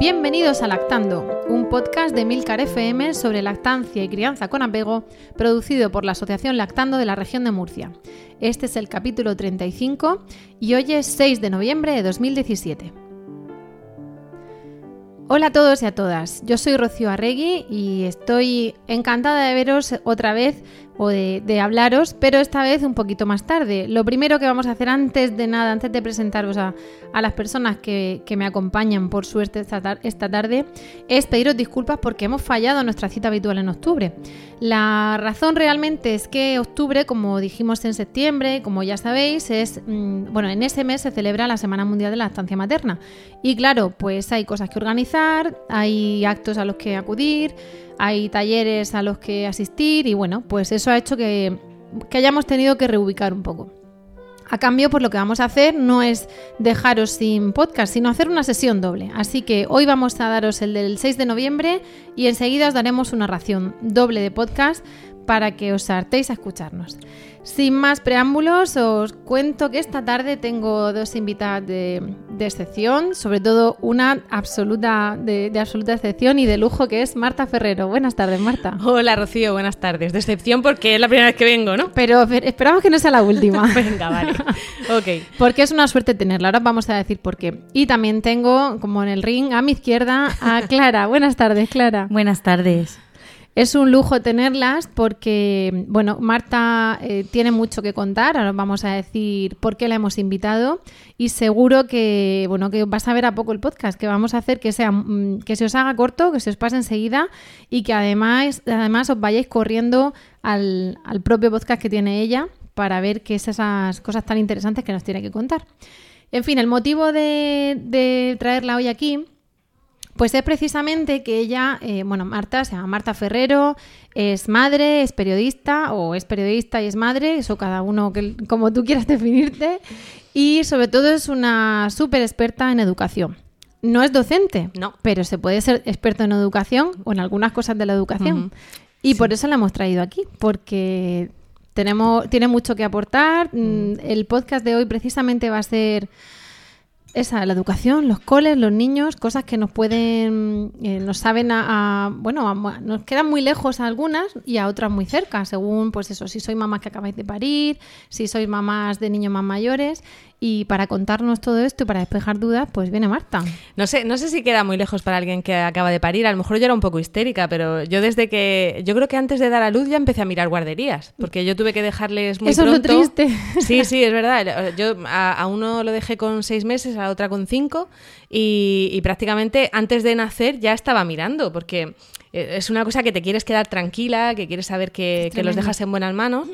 Bienvenidos a Lactando, un podcast de Milcar FM sobre lactancia y crianza con apego, producido por la Asociación Lactando de la región de Murcia. Este es el capítulo 35 y hoy es 6 de noviembre de 2017. Hola a todos y a todas, yo soy Rocío Arregui y estoy encantada de veros otra vez o de, hablaros, pero esta vez un poquito más tarde. Lo primero que vamos a hacer antes de nada, antes de presentaros a, las personas que, me acompañan por suerte esta, tarde, es pediros disculpas porque hemos fallado nuestra cita habitual en octubre. La razón realmente es que octubre, como dijimos en septiembre, como ya sabéis, es, mm, bueno, en ese mes se celebra la Semana Mundial de la Estancia Materna. Y claro, pues hay cosas que organizar, hay actos a los que acudir, hay talleres a los que asistir y bueno, pues eso ha hecho que, hayamos tenido que reubicar un poco. A cambio, pues lo que vamos a hacer no es dejaros sin podcast, sino hacer una sesión doble. Así que hoy vamos a daros el del 6 de noviembre y enseguida os daremos una ración doble de podcast para que os hartéis a escucharnos. Sin más preámbulos, os cuento que esta tarde tengo dos invitadas de, excepción, sobre todo una absoluta de, absoluta excepción y de lujo que es Marta Ferrero. Buenas tardes, Marta. Hola, Rocío, buenas tardes. De excepción porque es la primera vez que vengo, ¿no? Pero esperamos que no sea la última. Venga, vale. ok. Porque es una suerte tenerla. Ahora vamos a decir por qué. Y también tengo, como en el ring, a mi izquierda, a Clara. buenas tardes, Clara. Buenas tardes. Es un lujo tenerlas porque, bueno, Marta eh, tiene mucho que contar, ahora vamos a decir por qué la hemos invitado y seguro que, bueno, que vas a ver a poco el podcast, que vamos a hacer que sea, mm, que se os haga corto, que se os pase enseguida y que además, además os vayáis corriendo al, propio podcast que tiene ella para ver qué es esas cosas tan interesantes que nos tiene que contar. En fin, el motivo de, de traerla hoy aquí pues es precisamente que ella, eh, bueno, Marta, se llama Marta Ferrero, es madre, es periodista, o es periodista y es madre, eso cada uno que, como tú quieras definirte, y sobre todo es una súper experta en educación. No es docente, no. pero se puede ser experto en educación o en algunas cosas de la educación. Y por eso la hemos traído aquí, porque tenemos, tiene mucho que aportar. Mm, el podcast de hoy precisamente va a ser esa, la educación, los coles, los niños, cosas que nos pueden, eh, nos saben a, bueno, nos quedan muy lejos a algunas y a otras muy cerca, según, pues eso, si sois mamás que acabáis de parir, si sois mamás de niños más mayores y para contarnos todo esto y para despejar dudas, pues viene Marta. No sé, no sé si queda muy lejos para alguien que acaba de parir. A lo mejor yo era un poco histérica, pero yo desde que. Yo creo que antes de dar a luz ya empecé a mirar guarderías, porque yo tuve que dejarles muy Eso pronto. es lo triste. Sí, sí, es verdad. Yo a, uno lo dejé con seis meses, a la otra con cinco, y, y prácticamente antes de nacer ya estaba mirando, porque es una cosa que te quieres quedar tranquila, que quieres saber que, los dejas en buenas manos.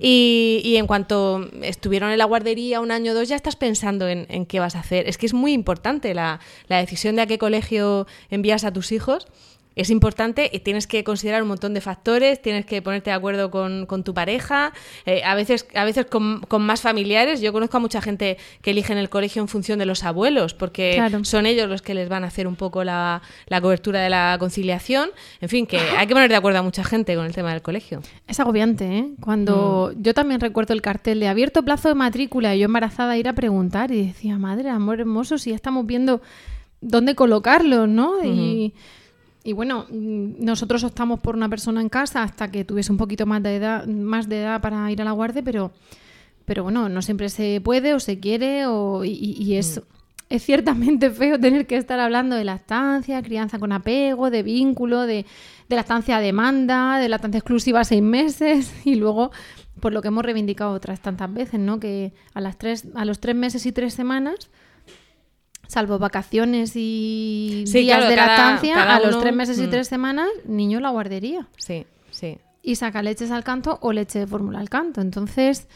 Y, en cuanto estuvieron en la guardería un año o dos, ya estás pensando en, qué vas a hacer. Es que es muy importante la, la decisión de a qué colegio envías a tus hijos es importante y tienes que considerar un montón de factores, tienes que ponerte de acuerdo con, tu pareja, eh, a veces, a veces con, más familiares. Yo conozco a mucha gente que eligen el colegio en función de los abuelos, porque son ellos los que les van a hacer un poco la, cobertura de la conciliación. En fin, que hay que poner de acuerdo a mucha gente con el tema del colegio. Es agobiante, ¿eh? Cuando mm. yo también recuerdo el cartel de abierto plazo de matrícula y yo embarazada ir a preguntar y decía, madre, amor hermoso, si ya estamos viendo dónde colocarlo, ¿no? Y y bueno, mm, nosotros optamos por una persona en casa hasta que tuviese un poquito más de edad, más de edad para ir a la guardia, pero, pero bueno, no siempre se puede o se quiere o, y, es, mm. es ciertamente feo tener que estar hablando de la estancia, crianza con apego, de vínculo, de, de la estancia a demanda, de la estancia exclusiva a seis meses y luego por lo que hemos reivindicado otras tantas veces, ¿no? Que a las tres, a los tres meses y tres semanas salvo vacaciones y días de lactancia, a los tres meses y mm. tres semanas, niño la guardería. Sí, sí. y saca leches al canto o leche de fórmula al canto. Entonces,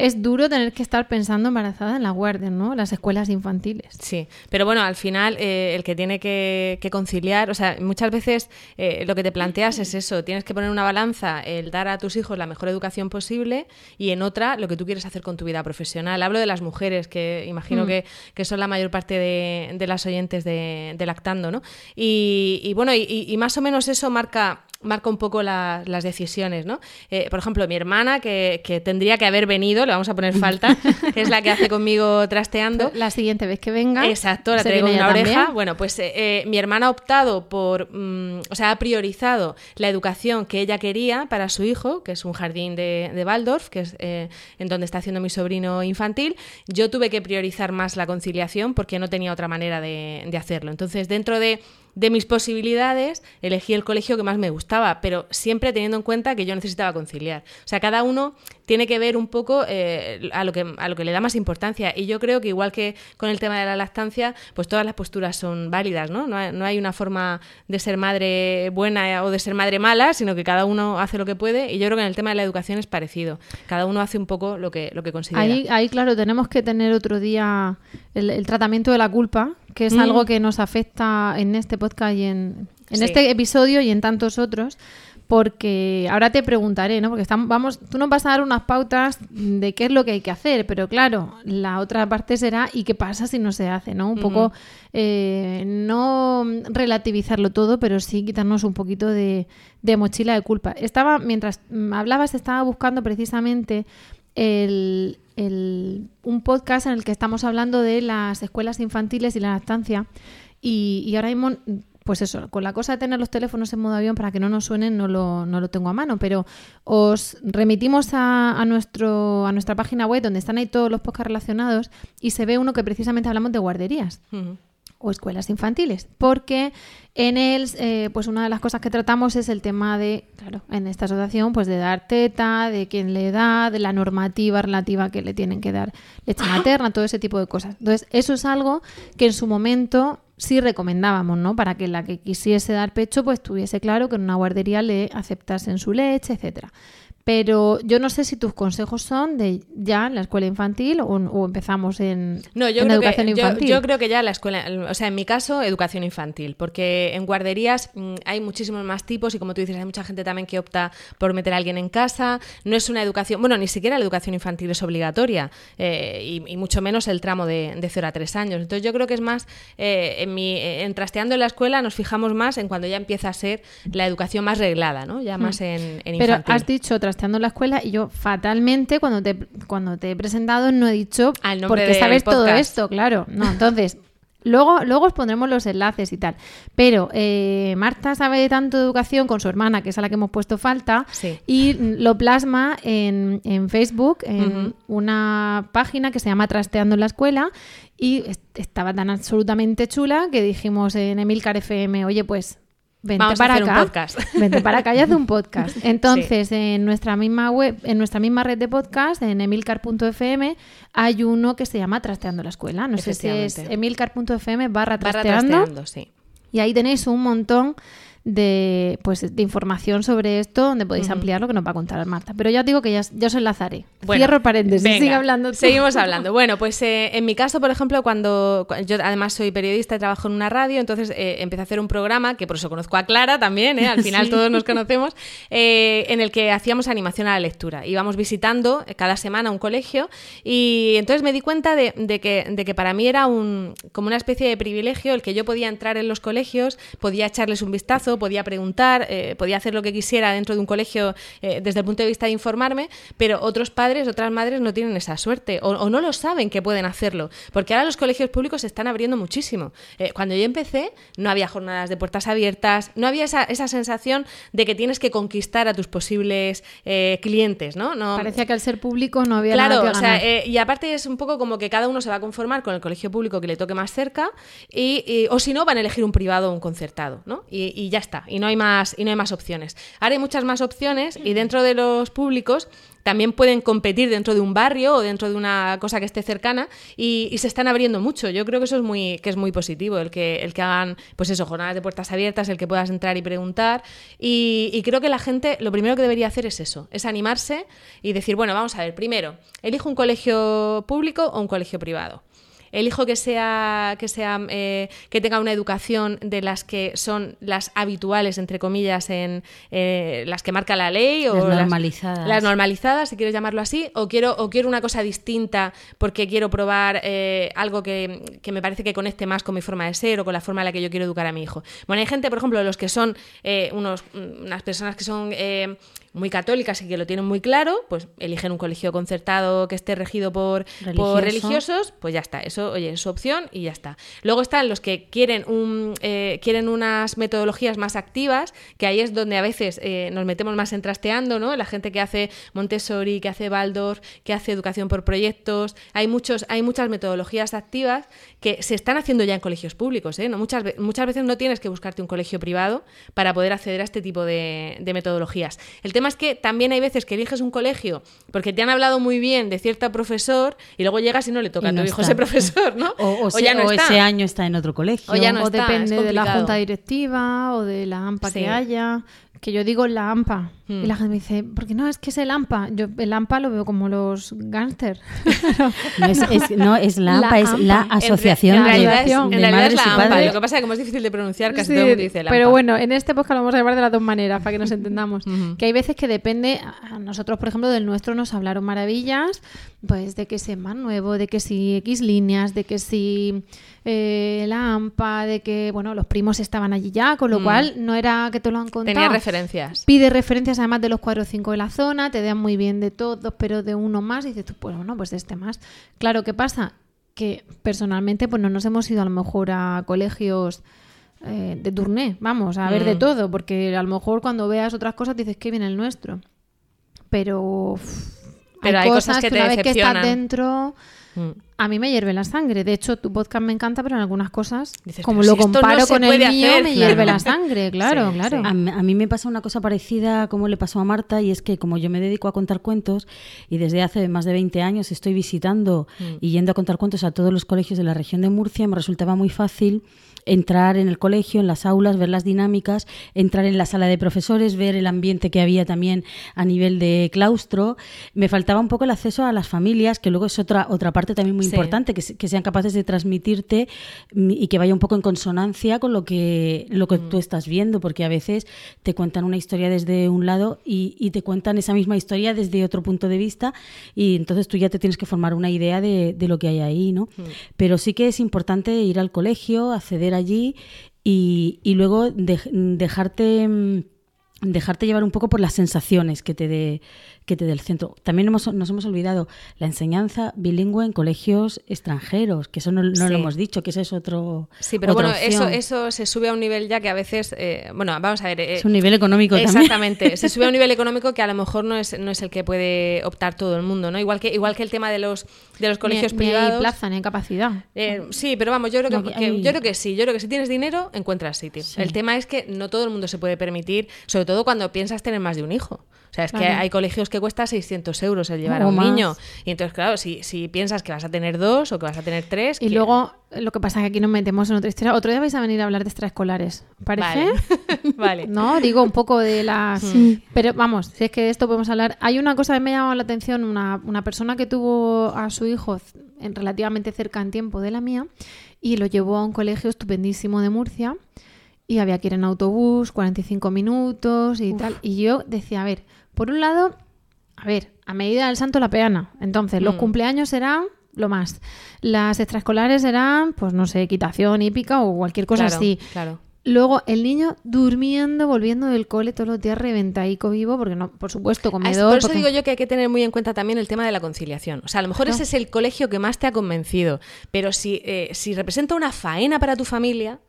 es duro tener que estar pensando embarazada en la guardia, ¿no? Las escuelas infantiles. Sí, pero bueno, al final eh, el que tiene que, conciliar, o sea, muchas veces eh, lo que te planteas es eso, tienes que poner una balanza, el dar a tus hijos la mejor educación posible y en otra lo que tú quieres hacer con tu vida profesional. Hablo de las mujeres, que imagino mm. que, son la mayor parte de, las oyentes de, Lactando, ¿no? Y, bueno, y más o menos eso marca marca un poco las decisiones, ¿no? Eh, por ejemplo, mi hermana, que, tendría que haber venido, le vamos a poner falta, que es la que hace conmigo trasteando. La siguiente vez que venga. Exacto, la traigo en una oreja. Bueno, pues eh, eh, mi hermana ha optado por, mm, o sea, ha priorizado la educación que ella quería para su hijo, que es un jardín de, de Waldorf, que es en donde está haciendo mi sobrino infantil. Yo tuve que priorizar más la conciliación porque no tenía otra manera de, de hacerlo. Entonces, dentro de de mis posibilidades, elegí el colegio que más me gustaba, pero siempre teniendo en cuenta que yo necesitaba conciliar. O sea, cada uno tiene que ver un poco eh, a, lo que, a lo que le da más importancia. Y yo creo que igual que con el tema de la lactancia, pues todas las posturas son válidas, ¿no? No hay, no hay una forma de ser madre buena o de ser madre mala, sino que cada uno hace lo que puede. Y yo creo que en el tema de la educación es parecido. Cada uno hace un poco lo que, lo que considera. Ahí, ahí claro, tenemos que tener otro día el, tratamiento de la culpa, que es algo mm. que nos afecta en este podcast y en, en este episodio y en tantos otros porque ahora te preguntaré, ¿no? Porque estamos, vamos, tú nos vas a dar unas pautas de qué es lo que hay que hacer, pero claro, la otra parte será ¿y qué pasa si no se hace, ¿no? Un poco eh, no relativizarlo todo, pero sí quitarnos un poquito de, mochila de culpa. Estaba, mientras hablabas, estaba buscando precisamente el, un podcast en el que estamos hablando de las escuelas infantiles y la lactancia. Y, y ahora mismo pues eso, con la cosa de tener los teléfonos en modo avión para que no nos suenen no lo, no lo tengo a mano, pero os remitimos a, nuestro, a nuestra página web donde están ahí todos los podcasts relacionados y se ve uno que precisamente hablamos de guarderías. o escuelas infantiles, porque en él, eh, pues una de las cosas que tratamos es el tema de, claro, en esta asociación, pues de dar teta, de quién le da, de la normativa relativa que le tienen que dar leche materna, todo ese tipo de cosas. Entonces, eso es algo que en su momento sí recomendábamos, ¿no? Para que la que quisiese dar pecho, pues tuviese claro que en una guardería le aceptasen su leche, etcétera. Pero yo no sé si tus consejos son de ya en la escuela infantil o, empezamos en, no, yo creo educación que, infantil. Yo, creo que ya la escuela, o sea, en mi caso, educación infantil, porque en guarderías mm, hay muchísimos más tipos y como tú dices, hay mucha gente también que opta por meter a alguien en casa. No es una educación, bueno, ni siquiera la educación infantil es obligatoria eh, y, mucho menos el tramo de, de 0 a 3 años. Entonces yo creo que es más, eh, en, mi, en trasteando en la escuela nos fijamos más en cuando ya empieza a ser la educación más reglada, ¿no? Ya más hmm. en, en infantil. Pero has dicho otra trasteando la escuela y yo fatalmente cuando te, cuando te he presentado no he dicho porque sabes todo esto, claro. No, entonces, luego, luego os pondremos los enlaces y tal. Pero eh, Marta sabe tanto de educación con su hermana, que es a la que hemos puesto falta, y lo plasma en, en Facebook, en una página que se llama Trasteando en la Escuela, y estaba tan absolutamente chula que dijimos en Emilcar FM, oye, pues Vente para acá. Un podcast. Vente para acá y haz un podcast. Entonces, en nuestra misma web, en nuestra misma red de podcast, en emilcar.fm, hay uno que se llama Trasteando la Escuela. No sé si es emilcar.fm barra trasteando. sí. Y ahí tenéis un montón de, pues, de información sobre esto donde podéis ampliar lo que nos va a contar Marta. Pero ya os digo que ya, ya os enlazaré. Cierro paréntesis, sigue hablando Seguimos hablando. Bueno, pues eh, en mi caso, por ejemplo, cuando yo además soy periodista y trabajo en una radio, entonces eh, empecé a hacer un programa, que por eso conozco a Clara también, ¿eh? al final todos nos conocemos, en el que hacíamos animación a la lectura. Íbamos visitando cada semana un colegio y entonces me di cuenta de, de, que, de que para mí era un, como una especie de privilegio el que yo podía entrar en los colegios, podía echarles un vistazo, podía preguntar, eh, podía hacer lo que quisiera dentro de un colegio eh, desde el punto de vista de informarme, pero otros padres, otras madres no tienen esa suerte o, no lo saben que pueden hacerlo, porque ahora los colegios públicos se están abriendo muchísimo. Eh, cuando yo empecé no había jornadas de puertas abiertas, no había esa, sensación de que tienes que conquistar a tus posibles clientes, ¿no? no Parecía que al ser público no había claro, nada que ganar. y aparte es un poco como que cada uno se va a conformar con el colegio público que le toque más cerca y, o si no van a elegir un privado o un concertado, ¿no? Y, y ya está, y no hay más, y no hay más opciones. Ahora hay muchas más opciones y dentro de los públicos también pueden competir dentro de un barrio o dentro de una cosa que esté cercana y, se están abriendo mucho. Yo creo que eso es muy, que es muy positivo, el que, el que hagan, pues eso, jornadas de puertas abiertas, el que puedas entrar y preguntar. Y, y creo que la gente lo primero que debería hacer es eso, es animarse y decir, bueno, vamos a ver, primero, elijo un colegio público o un colegio privado elijo que sea que sea eh, que tenga una educación de las que son las habituales entre comillas en eh, las que marca la ley o las normalizadas. las, normalizadas si quieres llamarlo así o quiero o quiero una cosa distinta porque quiero probar eh, algo que, que, me parece que conecte más con mi forma de ser o con la forma en la que yo quiero educar a mi hijo. Bueno hay gente por ejemplo los que son unos unas personas que son muy católicas y que lo tienen muy claro, pues eligen un colegio concertado que esté regido por, por religiosos, pues ya está, eso, oye, es su opción y ya está. Luego están los que quieren, un, eh, quieren unas metodologías más activas, que ahí es donde a veces eh, nos metemos más en trasteando, ¿no? La gente que hace Montessori, que hace Waldorf, que hace educación por proyectos, hay, muchos, hay muchas metodologías activas que se están haciendo ya en colegios públicos, ¿eh? ¿No? Muchas, muchas veces no tienes que buscarte un colegio privado para poder acceder a este tipo de, de metodologías. El tema es que también hay veces que eliges un colegio porque te han hablado muy bien de cierto profesor y luego llegas y no le toca a tu hijo ese profesor, ¿no? O, ya no ese año está en otro colegio. O, ya no depende de la junta directiva o de la AMPA que haya que yo digo la AMPA. Y la hmm. gente me dice, ¿por qué no? Es que es el AMPA. Yo el AMPA lo veo como los gángsters. no, es, no, es la AMPA, es la Asociación en realidad, de, en realidad es la AMPA. Lo que pasa es que como es difícil de pronunciar, casi todo el mundo dice la AMPA. Pero bueno, en este podcast lo vamos a llevar de las dos maneras, para que nos entendamos. Que hay veces que depende, a nosotros, por ejemplo, del nuestro nos hablaron maravillas, pues de que si es más nuevo, de que si X líneas, de que si eh, la AMPA, de que, bueno, los primos estaban allí ya, con lo mm. cual no era que te lo han contado. Tenía referencias. Pide referencias además de los 4 o 5 de la zona, te dan muy bien de todos, pero de uno más, y dices tú, pues bueno, pues de este más. Claro, ¿qué pasa? Que personalmente, pues no nos hemos ido a lo mejor a colegios eh, de turné, vamos, a ver de mm. todo, porque a lo mejor cuando veas otras cosas dices que viene el nuestro. Pero, pero hay, cosas, que, te una vez que estás dentro mm a mí me hierve la sangre. De hecho, tu podcast me encanta, pero en algunas cosas, como lo comparo con el mío, me hierve la sangre, claro, claro. A, mí me pasa una cosa parecida como le pasó a Marta, y es que como yo me dedico a contar cuentos, y desde hace más de 20 años estoy visitando mm. y yendo a contar cuentos a todos los colegios de la región de Murcia, me resultaba muy fácil entrar en el colegio, en las aulas, ver las dinámicas, entrar en la sala de profesores, ver el ambiente que había también a nivel de claustro. Me faltaba un poco el acceso a las familias, que luego es otra, otra parte también muy importante, que, sean capaces de transmitirte mm, y que vaya un poco en consonancia con lo que, lo que tú mm. estás viendo, porque a veces te cuentan una historia desde un lado y, te cuentan esa misma historia desde otro punto de vista y entonces tú ya te tienes que formar una idea de, lo que hay ahí, ¿no? Mm. Pero sí que es importante ir al colegio, acceder allí y, y luego dejarte dejarte llevar un poco por las sensaciones que te dé que te del centro. También hemos, nos hemos olvidado la enseñanza bilingüe en colegios extranjeros, que eso no, lo hemos dicho, que ese es otro. Sí, pero bueno, eso, eso se sube a un nivel ya que a veces, eh, bueno, vamos a ver. Eh, es un nivel económico Exactamente, se sube a un nivel económico que a lo mejor no es, no es el que puede optar todo el mundo, ¿no? Igual que, igual que el tema de los, de los colegios privados. Ni hay plaza, ni hay capacidad. Eh, sí, pero vamos, yo creo que, yo creo que sí, yo creo que si tienes dinero, encuentras sitio. El tema es que no todo el mundo se puede permitir, sobre todo cuando piensas tener más de un hijo. O sea, es que hay colegios que cuesta 600 euros el llevar a un niño. Y entonces, claro, si, si piensas que vas a tener dos o que vas a tener tres... Y luego, lo que pasa es que aquí nos metemos en otra historia. Otro día vais a venir a hablar de extraescolares, ¿parece? Vale. no, digo un poco de las... Mm. Pero vamos, si es que esto podemos hablar... Hay una cosa que me ha llamado la atención, una, una persona que tuvo a su hijo en relativamente cerca en tiempo de la mía y lo llevó a un colegio estupendísimo de Murcia y había que ir en autobús, 45 minutos y tal. Y yo decía, a ver, por un lado, a ver, a medida del santo la peana. Entonces, los mm. cumpleaños serán lo más. Las extraescolares serán, pues no sé, equitación hípica o cualquier cosa así. Claro. Luego el niño durmiendo, volviendo del cole todos los días reventaico vivo, porque no, por supuesto, comedor. Por eso digo yo que hay que tener muy en cuenta también el tema de la conciliación. O sea, a lo mejor ese es el colegio que más te ha convencido, pero si, eh, si representa una faena para tu familia,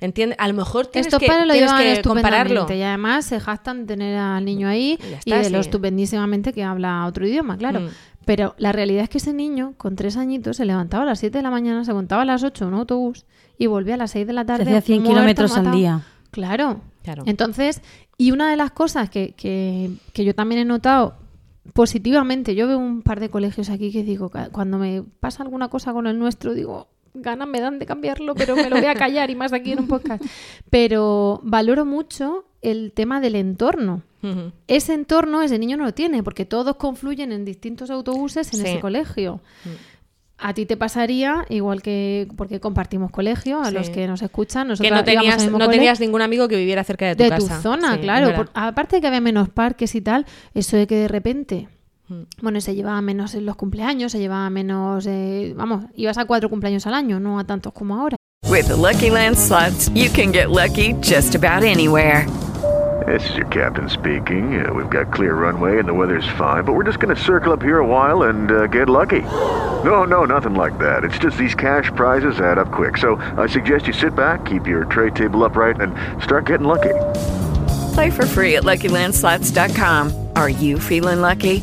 ¿Entiendes? A lo mejor tienes que, lo tienes que compararlo. Y además se jactan de tener al niño ahí y, de lo estupendísimamente que habla otro idioma, claro. Mm. Pero la realidad es que ese niño, con tres añitos, se levantaba a las 7 de la mañana, se montaba a las 8 en un autobús y volvía a las 6 de la tarde. Se hacía 100 kilómetros al día. Claro. Claro. Entonces, y una de las cosas que, que- que yo también he notado positivamente, yo veo un par de colegios aquí que digo, cuando me pasa alguna cosa con el nuestro, digo, ganas me dan de cambiarlo, pero me lo voy a callar y más aquí en un podcast. Pero valoro mucho el tema del entorno. Ese entorno ese niño no lo tiene, porque todos confluyen en distintos autobuses en Sí. ese colegio. A ti te pasaría, igual que porque compartimos colegio, a Sí. los que nos escuchan, Que nosotros no tenías, no tenías ningún amigo que viviera cerca de tu de casa. tu zona, Sí, claro. Por- aparte de que había menos parques y tal, eso de que de repente, Mm. Bueno, se llevaba menos en los cumpleaños, se llevaba menos, eh, vamos, ibas a cuatro cumpleaños al año, no a tantos como ahora. With the Lucky Land slots, you can get lucky just about anywhere. This is your captain speaking. Uh, we've got clear runway and the weather's fine, but we're just going to circle up here a while and uh, get lucky. No, no, nothing like that. It's just these cash prizes add up quick. So I suggest you sit back, keep your tray table upright, and start getting lucky. Play for free at LuckyLandSlots.com. Are you feeling lucky?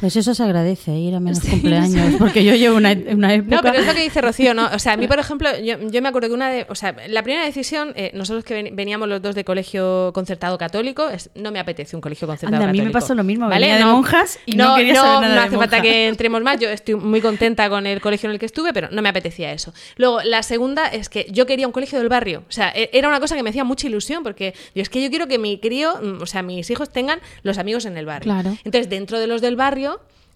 Pues eso se agradece, ir a menos cumpleaños, porque yo llevo una, una época... No, pero es lo que dice Rocío, ¿no? O sea, a mí, por ejemplo, yo, yo me acuerdo que una de. O sea, la primera decisión, eh, nosotros que ven- veníamos los dos de colegio concertado católico, es, no me apetece un colegio concertado Anda, a mí me católico. pasó lo mismo, venía de monjas y no quería saber nada no de hace falta que entremos más. Yo estoy muy contenta con el colegio en el que estuve, pero no me apetecía eso. Luego, la segunda es que yo quería un colegio del barrio. O sea, e- era una cosa que me hacía mucha ilusión, porque yo es que yo quiero que mi crío, mm, o sea, mis hijos tengan los amigos en el barrio. Claro. Entonces, dentro de los del barrio.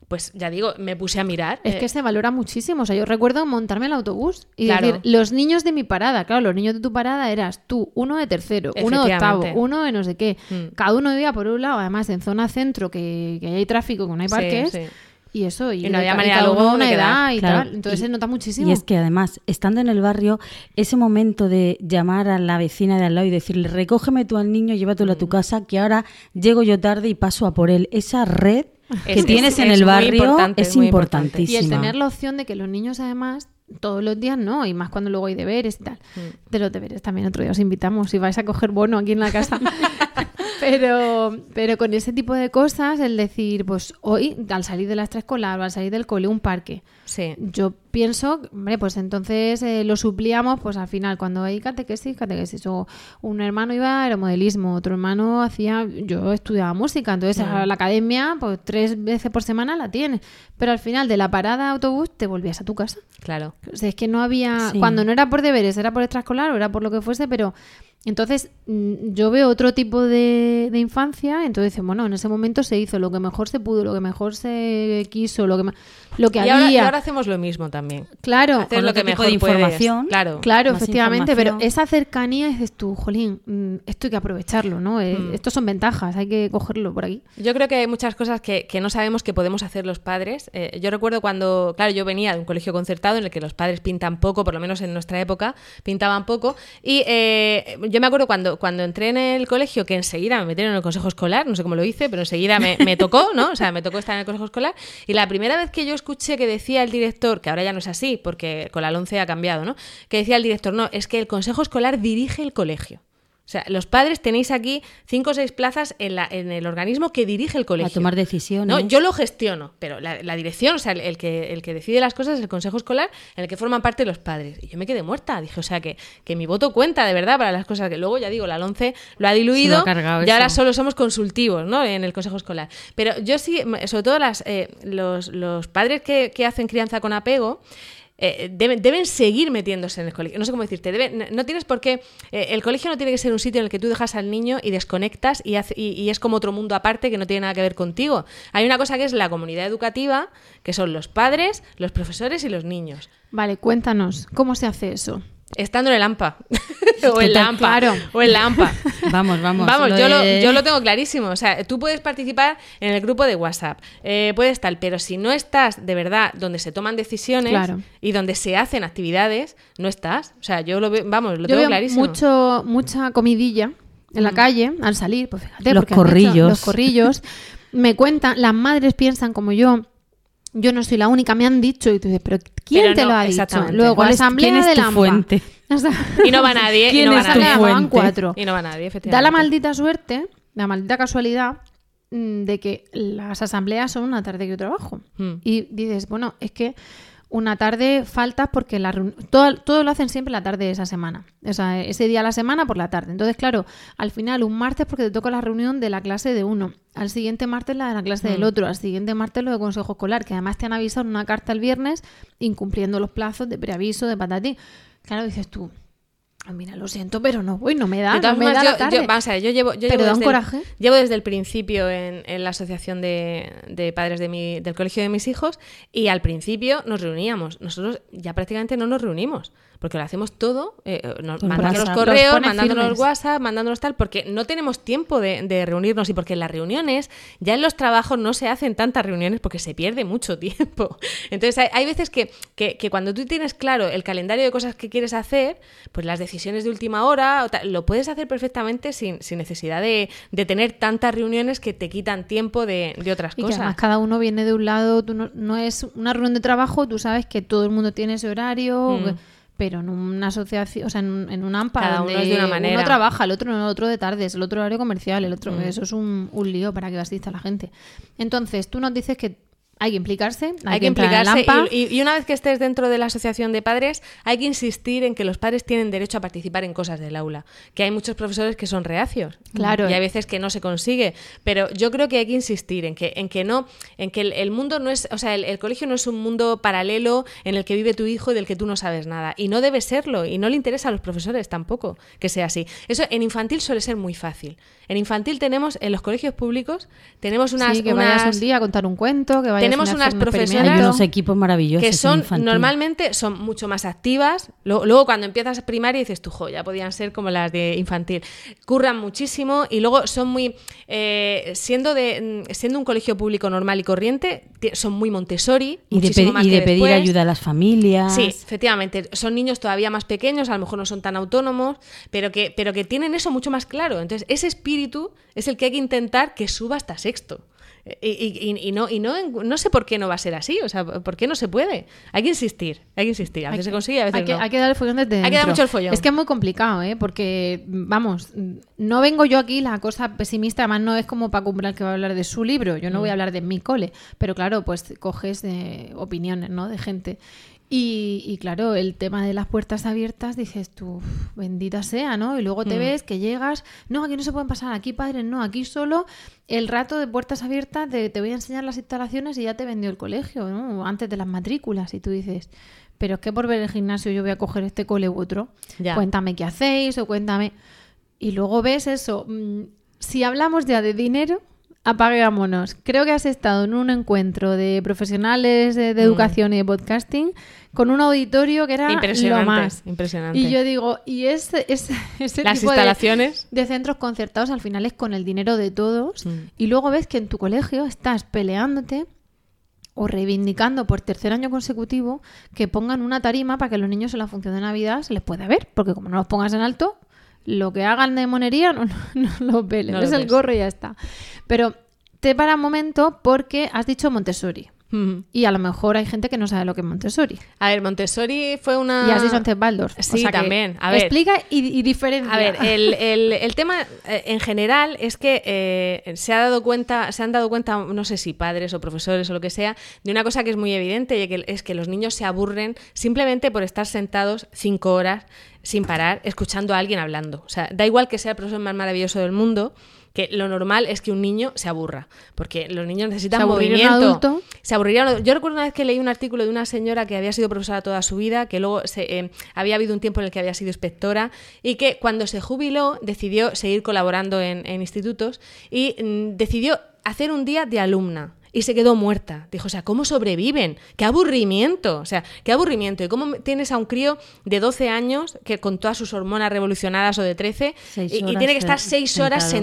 Pues ya digo, me puse a mirar. Es eh, que se valora muchísimo. O sea, yo recuerdo montarme el autobús y Claro. decir, los niños de mi parada, claro, los niños de tu parada eras tú, uno de tercero, uno de octavo, uno de no sé qué. Mm. Cada uno vivía por un lado, además en zona centro, que, que hay tráfico, que no hay parques. sí. Y eso, y, Y no había manera luego una edad y Claro, tal. Entonces y- se nota muchísimo. Y es que además, estando en el barrio, ese momento de llamar a la vecina de al lado y decirle, recógeme tú al niño, llévatelo a Mm. tu casa, que ahora llego yo tarde y paso a por él. Esa red que Es- tienes es- en el barrio importante, es importantísima. Y el tener la opción de que los niños, además, todos los días no, y más cuando luego hay deberes y tal. Mm. De los deberes también otro día os invitamos si vais a coger bono aquí en la casa. pero, pero con ese tipo de cosas, el decir, pues hoy, al salir de la extraescolar o al salir del cole, un parque. Sí. Yo pienso, hombre, pues entonces eh, lo suplíamos, pues al final, cuando hay catequesis, catequesis. O un hermano iba a aeromodelismo, otro hermano hacía, yo estudiaba música, entonces a la academia, pues tres veces por semana la tienes. Pero al final de la parada de autobús te volvías a tu casa. Claro. O sea, es que no había, Sí. cuando no era por deberes, era por extraescolar o era por lo que fuese, pero entonces mm, yo veo otro tipo de, de infancia, entonces bueno, en ese momento se hizo lo que mejor se pudo, lo que mejor se quiso, lo que, lo que Y había. ahora, y ahora hacemos lo mismo también. Claro, Hacer con lo que tipo mejor de puedes. información. Claro. Claro, Más efectivamente, pero esa cercanía dices tú, jolín, mm, esto hay que aprovecharlo, ¿no? Eh, Mm. Estos son ventajas, hay que cogerlo por aquí. Yo creo que hay muchas cosas que, que no sabemos que podemos hacer los padres. Eh, yo recuerdo cuando, claro, yo venía de un colegio concertado en el que los padres pintan poco, por lo menos en nuestra época, pintaban poco. Y eh, yo me acuerdo cuando, cuando entré en el colegio que enseguida me metieron en el consejo escolar, no sé cómo lo hice, pero enseguida me, me tocó, ¿no? O sea, me tocó estar en el consejo escolar. Y la primera vez que yo escuché que decía el director, que ahora ya no es así, porque con la 11 ha cambiado, ¿no? Que decía el director, no, es que el consejo escolar dirige el colegio. O sea, los padres tenéis aquí cinco o seis plazas en, la, en el organismo que dirige el colegio. A tomar decisiones. No, yo lo gestiono, pero la, la dirección, o sea, el, el que, el que decide las cosas es el consejo escolar en el que forman parte los padres. Y yo me quedé muerta. Dije, o sea, que, que mi voto cuenta de verdad para las cosas que luego, ya digo, la 11 lo ha diluido. Lo ha cargado y ahora eso. solo somos consultivos, ¿no? En el consejo escolar. Pero yo sí, sobre todo las, eh, los, los padres que, que hacen crianza con apego. Eh, deben, deben seguir metiéndose en el colegio. No sé cómo decirte. deben- no tienes por qué. eh, el colegio no tiene que ser un sitio en el que tú dejas al niño y desconectas y, hace- y- y es como otro mundo aparte que no tiene nada que ver contigo. Hay una cosa que es la comunidad educativa, que son los padres, los profesores y los niños. Vale, cuéntanos, ¿cómo se hace eso? Estando en el AMPA. o en la AMPA. claro. O en la AMPA. Vamos, vamos. Vamos, lo yo, lo, yo lo tengo clarísimo. O sea, tú puedes participar en el grupo de WhatsApp, eh, puedes tal, pero si no estás de verdad donde se toman decisiones Claro. y donde se hacen actividades, no estás. O sea, yo lo veo, vamos, lo Yo tengo veo clarísimo. mucho, mucha comidilla en la calle al salir, pues fíjate, Los corrillos. los corrillos. Me cuentan, las madres piensan como yo. Yo no soy la única, me han dicho y tú dices, pero ¿quién Pero te no, lo ha dicho? Luego, ¿Cuál es- asamblea quién es de tu la fuente? O sea, Y no va nadie, y ¿Quién no va es tu nadie. van fuente? cuatro. Y no va nadie, Da efectivamente. la maldita suerte, la maldita casualidad mm, de que las asambleas son una tarde que yo trabajo. Hmm. Y dices, bueno, es que una tarde faltas porque la todo, todo lo hacen siempre la tarde de esa semana. O sea, ese día a la semana por la tarde. Entonces, claro, al final un martes porque te toca la reunión de la clase de uno. Al siguiente martes la de la clase del otro. Al siguiente martes lo de consejo escolar, que además te han avisado en una carta el viernes incumpliendo los plazos de preaviso, de patatín. Claro, dices tú, "Ah, mira, lo siento, pero no voy, no me da, De todas no me da yo, la tarde. yo- vamos a ver, yo llevo, yo Pero llevo da un desde, coraje. El, llevo desde el principio en, en la asociación de, de padres de mi, del colegio de mis hijos y al principio nos reuníamos. Nosotros ya prácticamente no nos reunimos porque lo hacemos todo, eh, eh, nos- mandándonos WhatsApp. correos, Los mandándonos firmes. WhatsApp, mandándonos tal, porque no tenemos tiempo de, de reunirnos y porque en las reuniones, ya en los trabajos no se hacen tantas reuniones porque se pierde mucho tiempo. Entonces hay, hay veces que, que- que cuando tú tienes claro el calendario de cosas que quieres hacer, pues las decisiones de última hora, o tal, lo puedes hacer perfectamente sin, sin necesidad de, de tener tantas reuniones que te quitan tiempo de, de otras Y que cosas. además cada uno viene de un lado, tú no, no es una reunión de trabajo, tú sabes que todo el mundo tiene ese horario, Mm. Pero en una asociación, o sea, en, un- en un AMPA, Cada uno es de una manera. uno trabaja, el otro no, el otro de tardes, el otro horario comercial, el Mm. otro, eso es un, un lío para que asista la gente. Entonces, tú nos dices que hay que implicarse, hay, Hay que implicarse y, y- una vez que estés dentro de la asociación de padres, hay que insistir en que los padres tienen derecho a participar en cosas del aula. Que hay muchos profesores que son reacios. Claro. Y hay veces que no se consigue. Pero yo creo que hay que insistir en que, en que no, en que el, el mundo no es, o sea, el, el colegio no es un mundo paralelo en el que vive tu hijo y del que tú no sabes nada. Y no debe serlo. Y no le interesa a los profesores tampoco que sea así. Eso en infantil suele ser muy fácil. En infantil tenemos, en los colegios públicos, tenemos unas. sí, que vayas unas- un día a contar un cuento, que vayas Tenemos unas un profesoras-. Hay unos equipos maravillosos. que son infantil. normalmente son mucho más activas. Luego, luego cuando empiezas primaria dices, tú, jo, ya podían ser como las de infantil. Curran muchísimo y luego son muy eh, siendo de mm, siendo un colegio público normal y corriente, son muy Montessori Y de, muchísimo pe- más y que de pedir después. ayuda a las familias. Sí, efectivamente. Son niños todavía más pequeños, a lo mejor no son tan autónomos, pero que, pero que tienen eso mucho más claro. Entonces, ese espíritu es el que hay que intentar que suba hasta sexto. Y, y- y- no, y no, no sé por qué no va a ser así, o sea, ¿por qué no se puede? Hay que insistir, hay que insistir. A veces se consigue, a veces hay que, no. hay que dar el follón desde Hay que dar mucho el follón. Es que es muy complicado, ¿eh? Porque, vamos, no vengo yo aquí la cosa pesimista, además no es como Paco Umbral que va a hablar de su libro, yo no Mm. voy a hablar de mi cole, pero claro, pues coges eh, opiniones, ¿no? De gente. Y, y claro, el tema de las puertas abiertas, dices tú, "Uf, bendita sea, ¿no? Y luego te Mm. ves que llegas, no, aquí no se pueden pasar, aquí padres, no, aquí solo el rato de puertas abiertas, de te voy a enseñar las instalaciones y ya te vendió el colegio, ¿no? Antes de las matrículas, y tú dices, pero es que por ver el gimnasio yo voy a coger este cole u otro, Ya. cuéntame qué hacéis o cuéntame. Y luego ves eso, mm, si hablamos ya de dinero, apaguémonos. Creo que has estado en un encuentro de profesionales de, Mm. educación y de podcasting con un auditorio que era Impresionante, lo más. impresionante. Y yo digo, y ese, ese, ese Las tipo de- instalaciones. de, centros concertados al final es con el dinero de todos Mm. y luego ves que en tu colegio estás peleándote o reivindicando por tercer año consecutivo que pongan una tarima para que los niños en la función de Navidad se les pueda ver, porque como no los pongas en alto, lo que hagan de monería no, no, no los ves, les No lo el gorro y ya está. Pero te para un momento porque has dicho Montessori. Y a lo mejor hay gente que no sabe lo que es Montessori. A ver, Montessori fue una... Y has dicho antes Waldorf. O Sí, sea también. A ver. Explica y, y diferencia. A ver, el, el- el tema eh, en general es que eh, se ha dado cuenta, se han dado cuenta, no sé si padres o profesores o lo que sea, de una cosa que es muy evidente y que es que los niños se aburren simplemente por estar sentados cinco horas sin parar, escuchando a alguien hablando. O sea, da igual que sea el profesor más maravilloso del mundo, que lo normal es que un niño se aburra, porque los niños necesitan Se un movimiento. adulto. Se aburriría. Yo recuerdo una vez que leí un artículo de una señora que había sido profesora toda su vida, que luego se, eh, había habido un tiempo en el que había sido inspectora y que cuando se jubiló decidió seguir colaborando en, en institutos y mm, decidió hacer un día de alumna. Y se quedó muerta. Dijo, o sea, ¿cómo sobreviven? ¡Qué aburrimiento! O sea, qué aburrimiento. ¿Y cómo tienes a un crío de 12 años que con todas sus hormonas revolucionadas o de 13 Seis y, tiene que estar se- 6 horas sentado.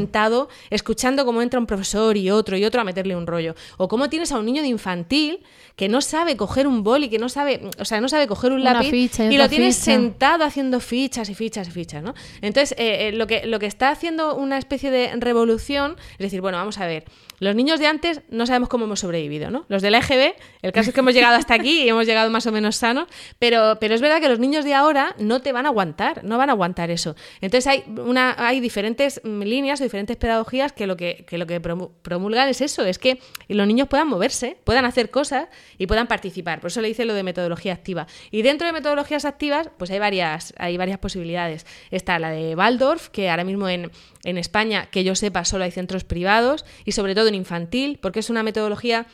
sentado escuchando cómo entra un profesor y otro y otro a meterle un rollo? O cómo tienes a un niño de infantil que no sabe coger un boli, que no sabe, o sea, no sabe coger un Una lápiz ficha y lo tienes ficha. sentado haciendo fichas y fichas y fichas, ¿no? Entonces, eh, eh, lo, que, lo que está haciendo una especie de revolución es decir, bueno, vamos a ver, los niños de antes no sabemos cómo hemos sobrevivido, ¿no? Los de la EGB, el caso es que hemos llegado hasta aquí y hemos llegado más o menos sanos, pero, pero es verdad que los niños de ahora no te van a aguantar, no van a aguantar eso. Entonces hay, una, hay diferentes mm, líneas o diferentes pedagogías que lo que, que lo que promu- promulgan es eso, es que los niños puedan moverse, puedan hacer cosas y puedan participar. Por eso le dice lo de metodología activa. Y dentro de metodologías activas, pues hay varias, hay varias posibilidades. Está la de Waldorf, que ahora mismo en, en España, que yo sepa, solo hay centros privados y sobre todo en infantil, porque es una metodología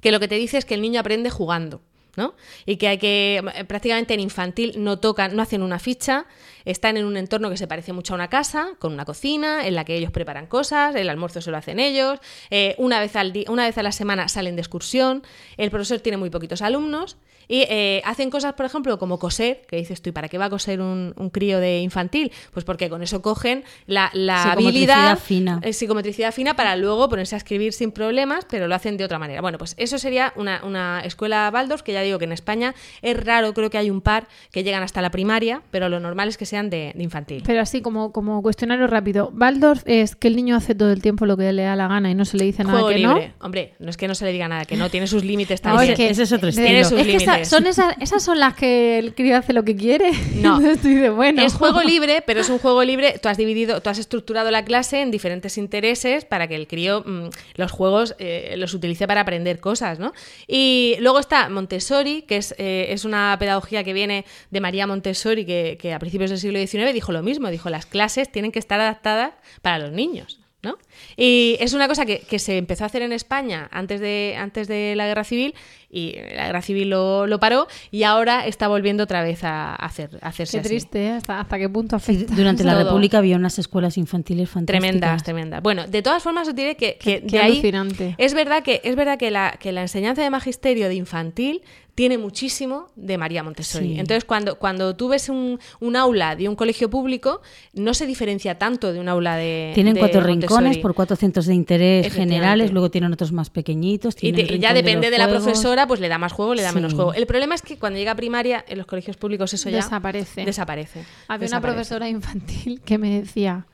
que lo que te dice es que el niño aprende jugando. ¿no? Y que hay que eh, prácticamente en infantil no tocan, no hacen una ficha, están en un entorno que se parece mucho a una casa, con una cocina, en la que ellos preparan cosas, el almuerzo se lo hacen ellos, eh, una, vez al una vez a la semana salen de excursión, el profesor tiene muy poquitos alumnos y eh, hacen cosas, por ejemplo, como coser, que dices tú, ¿y para qué va a coser un, un crío de infantil? Pues porque con eso cogen la, la Psicomotricidad habilidad fina. eh, psicomotricidad fina para luego ponerse a escribir sin problemas, pero lo hacen de otra manera. Bueno, pues eso sería una, una escuela Waldorf, que ya digo que en España es raro, creo que hay un par que llegan hasta la primaria, pero lo normal es que sean de, de infantil. Pero así como, como cuestionario rápido, Waldorf es que el niño hace todo el tiempo lo que le da la gana y no se le dice nada Juego que libre. no. Hombre, no es que no se le diga nada, que no, tiene sus límites No, también. es que- ese es otro de- Tiene sus es que esa- son esas, esas son las que el crío hace lo que quiere. No. Tú dices, bueno. Es juego libre, pero es un juego libre. Tú has dividido, tú has estructurado la clase en diferentes intereses para que el crío mm, los juegos eh, los utilice para aprender cosas, ¿no? Y luego está Montessori, que es, eh, es una pedagogía que viene de María Montessori, que, que a principios del siglo XIX dijo lo mismo. Dijo, las clases tienen que estar adaptadas para los niños. ¿No? Y es una cosa que, que se empezó a hacer en España antes de, antes de la guerra civil y la guerra civil lo, lo paró y ahora está volviendo otra vez a, hacer, a hacerse Qué triste, ¿eh? ¿Hasta, hasta qué punto Sí, afecta? Durante la Todo. República había unas escuelas infantiles fantásticas. Tremendas, tremendas. Bueno, de todas formas os diré que, que Qué- de qué ahí alucinante. es verdad que es verdad que la, que la enseñanza de magisterio de infantil tiene muchísimo de María Montessori. Sí. Entonces, cuando, cuando tú ves un, un aula de un colegio público, no se diferencia tanto de un aula de Tienen de cuatro Montessori. rincones por cuatro centros de interés generales, luego tienen otros más pequeñitos. Y, te- ya depende de, la juegos. profesora, pues le da más juego, le da Sí. menos juego. El problema es que cuando llega a primaria, en los colegios públicos eso ya Desaparece. desaparece. Había una profesora infantil que me decía,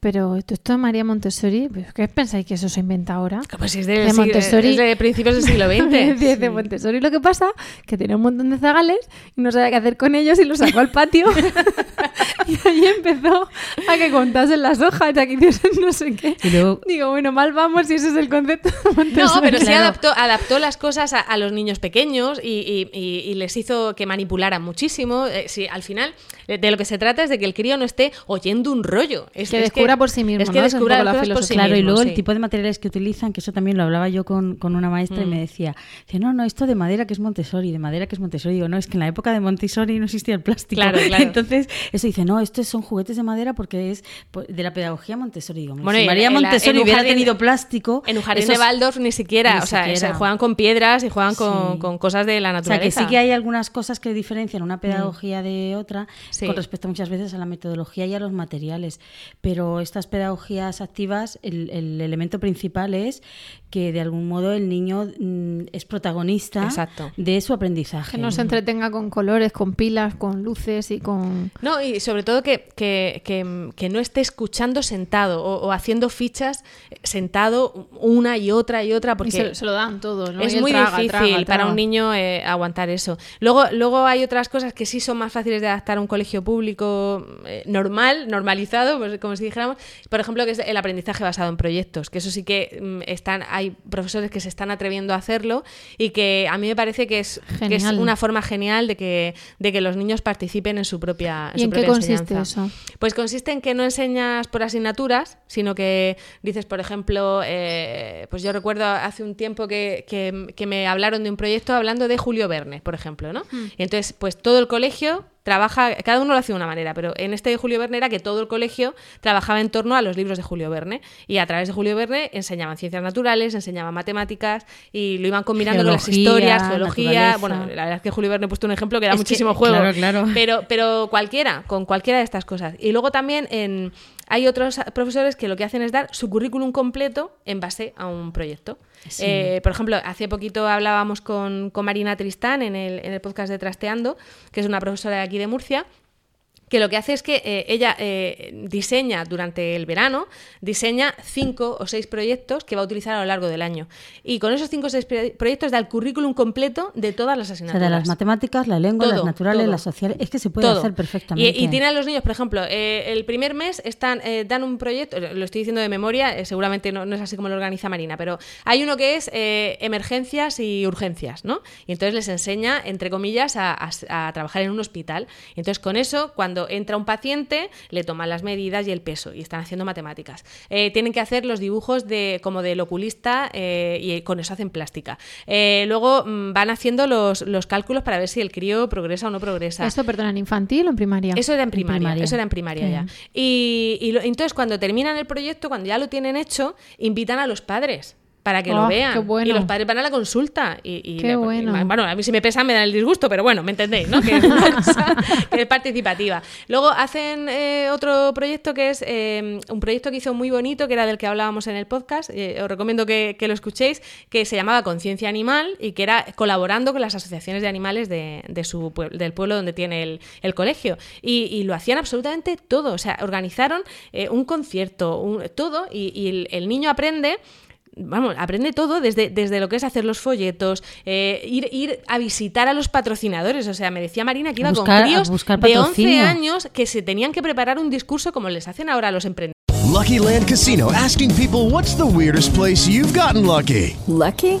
pero esto, de María Montessori, pues, ¿qué pensáis que eso se inventa ahora? Pues es De siglo- Montessori. es de principios del siglo XX. de Montessori lo que pasa que tenía un montón de zagales y no sabía qué hacer con ellos y los sacó al patio y ahí empezó a que contasen las hojas, a que hiciesen no sé qué. Y luego Digo, bueno, mal vamos si ese es el concepto de Montessori. No, pero sí Claro. adaptó, adaptó las cosas a, a los niños pequeños y, y- y- les hizo que manipularan muchísimo. Eh, sí, al final, de, de lo que se trata es de que el crío no esté oyendo un rollo. Es, Que es descubra por sí mismo, Es que ¿no? Es un descubra poco la por sí. Claro, y luego sí. el tipo de materiales que utilizan, que eso también lo hablaba yo con, con una maestra y Mm. me decía, dice, no, no, esto de madera que es Montessori, de madera que es Montessori. Digo, no, es que en la época de Montessori no existía el plástico. Claro, claro. Entonces, eso dice, no, estos son juguetes de madera porque es de la pedagogía Montessori. Digo, Bueno, si y María en Montessori en hubiera jardín- tenido plástico... En un jardín esos- de Waldorf ni siquiera, Ni o sea, siquiera. se juegan con piedras y juegan con, Sí. con cosas de la O sea, naturaleza. que sí que hay algunas cosas que diferencian una pedagogía de otra Mm. Sí. con respecto muchas veces a la metodología y a los materiales. Pero estas pedagogías activas, el, el elemento principal es que de algún modo el niño mm, es protagonista Exacto. de su aprendizaje. Que no se entretenga con colores, con pilas, con luces y con... No, y sobre todo que, que, que- que no esté escuchando sentado o, o haciendo fichas sentado una y otra y otra porque y se, se lo dan todo, ¿no? Es muy traga, difícil traga, para un niño eh, aguantar eso. Luego, luego hay otras cosas que sí son más fáciles de adaptar a un colegio público eh, normal, normalizado, pues, como si dijéramos. Por ejemplo, que es el aprendizaje basado en proyectos, que eso sí que mm, están, hay profesores que se están atreviendo a hacerlo y que a mí me parece que es, que es una forma genial de que, de que los niños participen en su propia ¿Y su en qué consiste enseñanza. eso? Pues consiste en que no enseñas por asignaturas, sino que dices, por ejemplo, eh, pues yo recuerdo hace un tiempo que, que- que me hablaron de un proyecto hablando de Julio Verne, por ejemplo, ¿no? Hmm. Y entonces, pues todo el colegio trabaja, cada uno lo hace de una manera, pero en este de Julio Verne era que todo el colegio trabajaba en torno a los libros de Julio Verne y a través de Julio Verne enseñaban ciencias naturales, enseñaban matemáticas y lo iban combinando con las historias, geología. naturaleza. Bueno, la verdad es que Julio Verne ha puesto un ejemplo que da Es que, muchísimo juego. claro, claro. Pero, pero cualquiera, con cualquiera de estas cosas. Y luego también en, hay otros profesores que lo que hacen es dar su currículum completo en base a un proyecto. Sí. Eh, por ejemplo, hace poquito hablábamos con, con Marina Tristán en el, en el podcast de Trasteando, que es una profesora de aquí de Murcia, que lo que hace es que eh, ella eh, diseña durante el verano, diseña cinco o seis proyectos que va a utilizar a lo largo del año. Y con esos cinco o seis proyectos da el currículum completo de todas las O sea, asignaturas. de las matemáticas, la lengua, Todo, las naturales, todo. las sociales. Es que se puede Todo. hacer perfectamente. Y, y tiene a los niños, por ejemplo, eh, el primer mes están eh, dan un proyecto, lo estoy diciendo de memoria, seguramente no, no es así como lo organiza Marina, pero hay uno que es emergencias y urgencias, ¿no? Y entonces les enseña, entre comillas, a, a- a trabajar en un hospital. Y entonces con eso, cuando entra un paciente, le toman las medidas y el peso y están haciendo matemáticas. Eh, tienen que hacer los dibujos de como del oculista eh, y con eso hacen plástica. Eh, luego mm, van haciendo los, los cálculos para ver si el crío progresa o no progresa. ¿Esto, perdón, en infantil o en primaria? Eso era en primaria, primaria. eso era en primaria ya. Y, y lo- entonces cuando terminan el proyecto, cuando ya lo tienen hecho, invitan a los padres para que lo Oh, vean. bueno. Y los padres van a la consulta. Y, y Qué bueno. y, bueno, a mí si me pesa me da el disgusto, pero bueno, me entendéis, ¿no? Que es una cosa que es participativa. Luego hacen eh, otro proyecto que es eh, un proyecto que hizo muy bonito, que era del que hablábamos en el podcast. eh, os recomiendo que, que lo escuchéis, que se llamaba Conciencia Animal y que era colaborando con las asociaciones de animales de, de su del pueblo donde tiene el, el colegio. Y, y lo hacían absolutamente todo. O sea, organizaron eh, un concierto, un- todo, y, y el, el niño aprende vamos, aprende todo desde, desde lo que es hacer los folletos, eh, ir, ir a visitar a los patrocinadores. O sea, me decía Marina que iba Buscar- con a críos buscar de 11 patrocinio. años que se tenían que preparar un discurso como les hacen ahora a los emprendedores. Lucky Land Casino asking people what's the weirdest place you've gotten lucky? Lucky?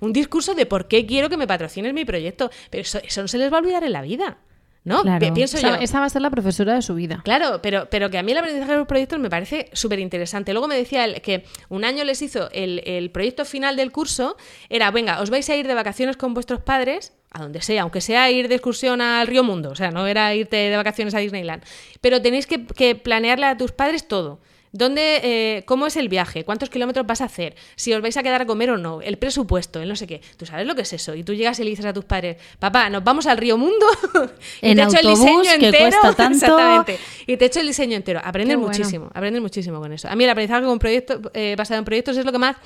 Un discurso de por qué quiero que me patrocines mi proyecto. Pero eso, eso no se les va a olvidar en la vida. ¿No? Claro. Pi- Pienso esa, yo. esa va a ser la profesora de su vida. Claro, pero, pero que a mí el aprendizaje de los proyectos me parece súper interesante. Luego me decía él que un año les hizo el, el proyecto final del curso, era, venga, os vais a ir de vacaciones con vuestros padres, a donde sea, aunque sea ir de excursión al Río Mundo, o sea, no era irte de vacaciones a Disneyland, pero tenéis que, que planearle a tus padres todo. ¿Dónde, eh, ¿Cómo es el viaje? ¿Cuántos kilómetros vas a hacer? Si os vais a quedar a comer o no. El presupuesto, el no sé qué. ¿Tú sabes lo que es eso? Y tú llegas y le dices a tus padres, papá, nos vamos al Río Mundo y En te echo el autobús, diseño que entero. cuesta tanto. Exactamente. Y te echo el diseño entero. Aprendes bueno. muchísimo, aprendes muchísimo con eso. A mí el aprendizaje con proyectos, eh, basado en proyectos es lo que más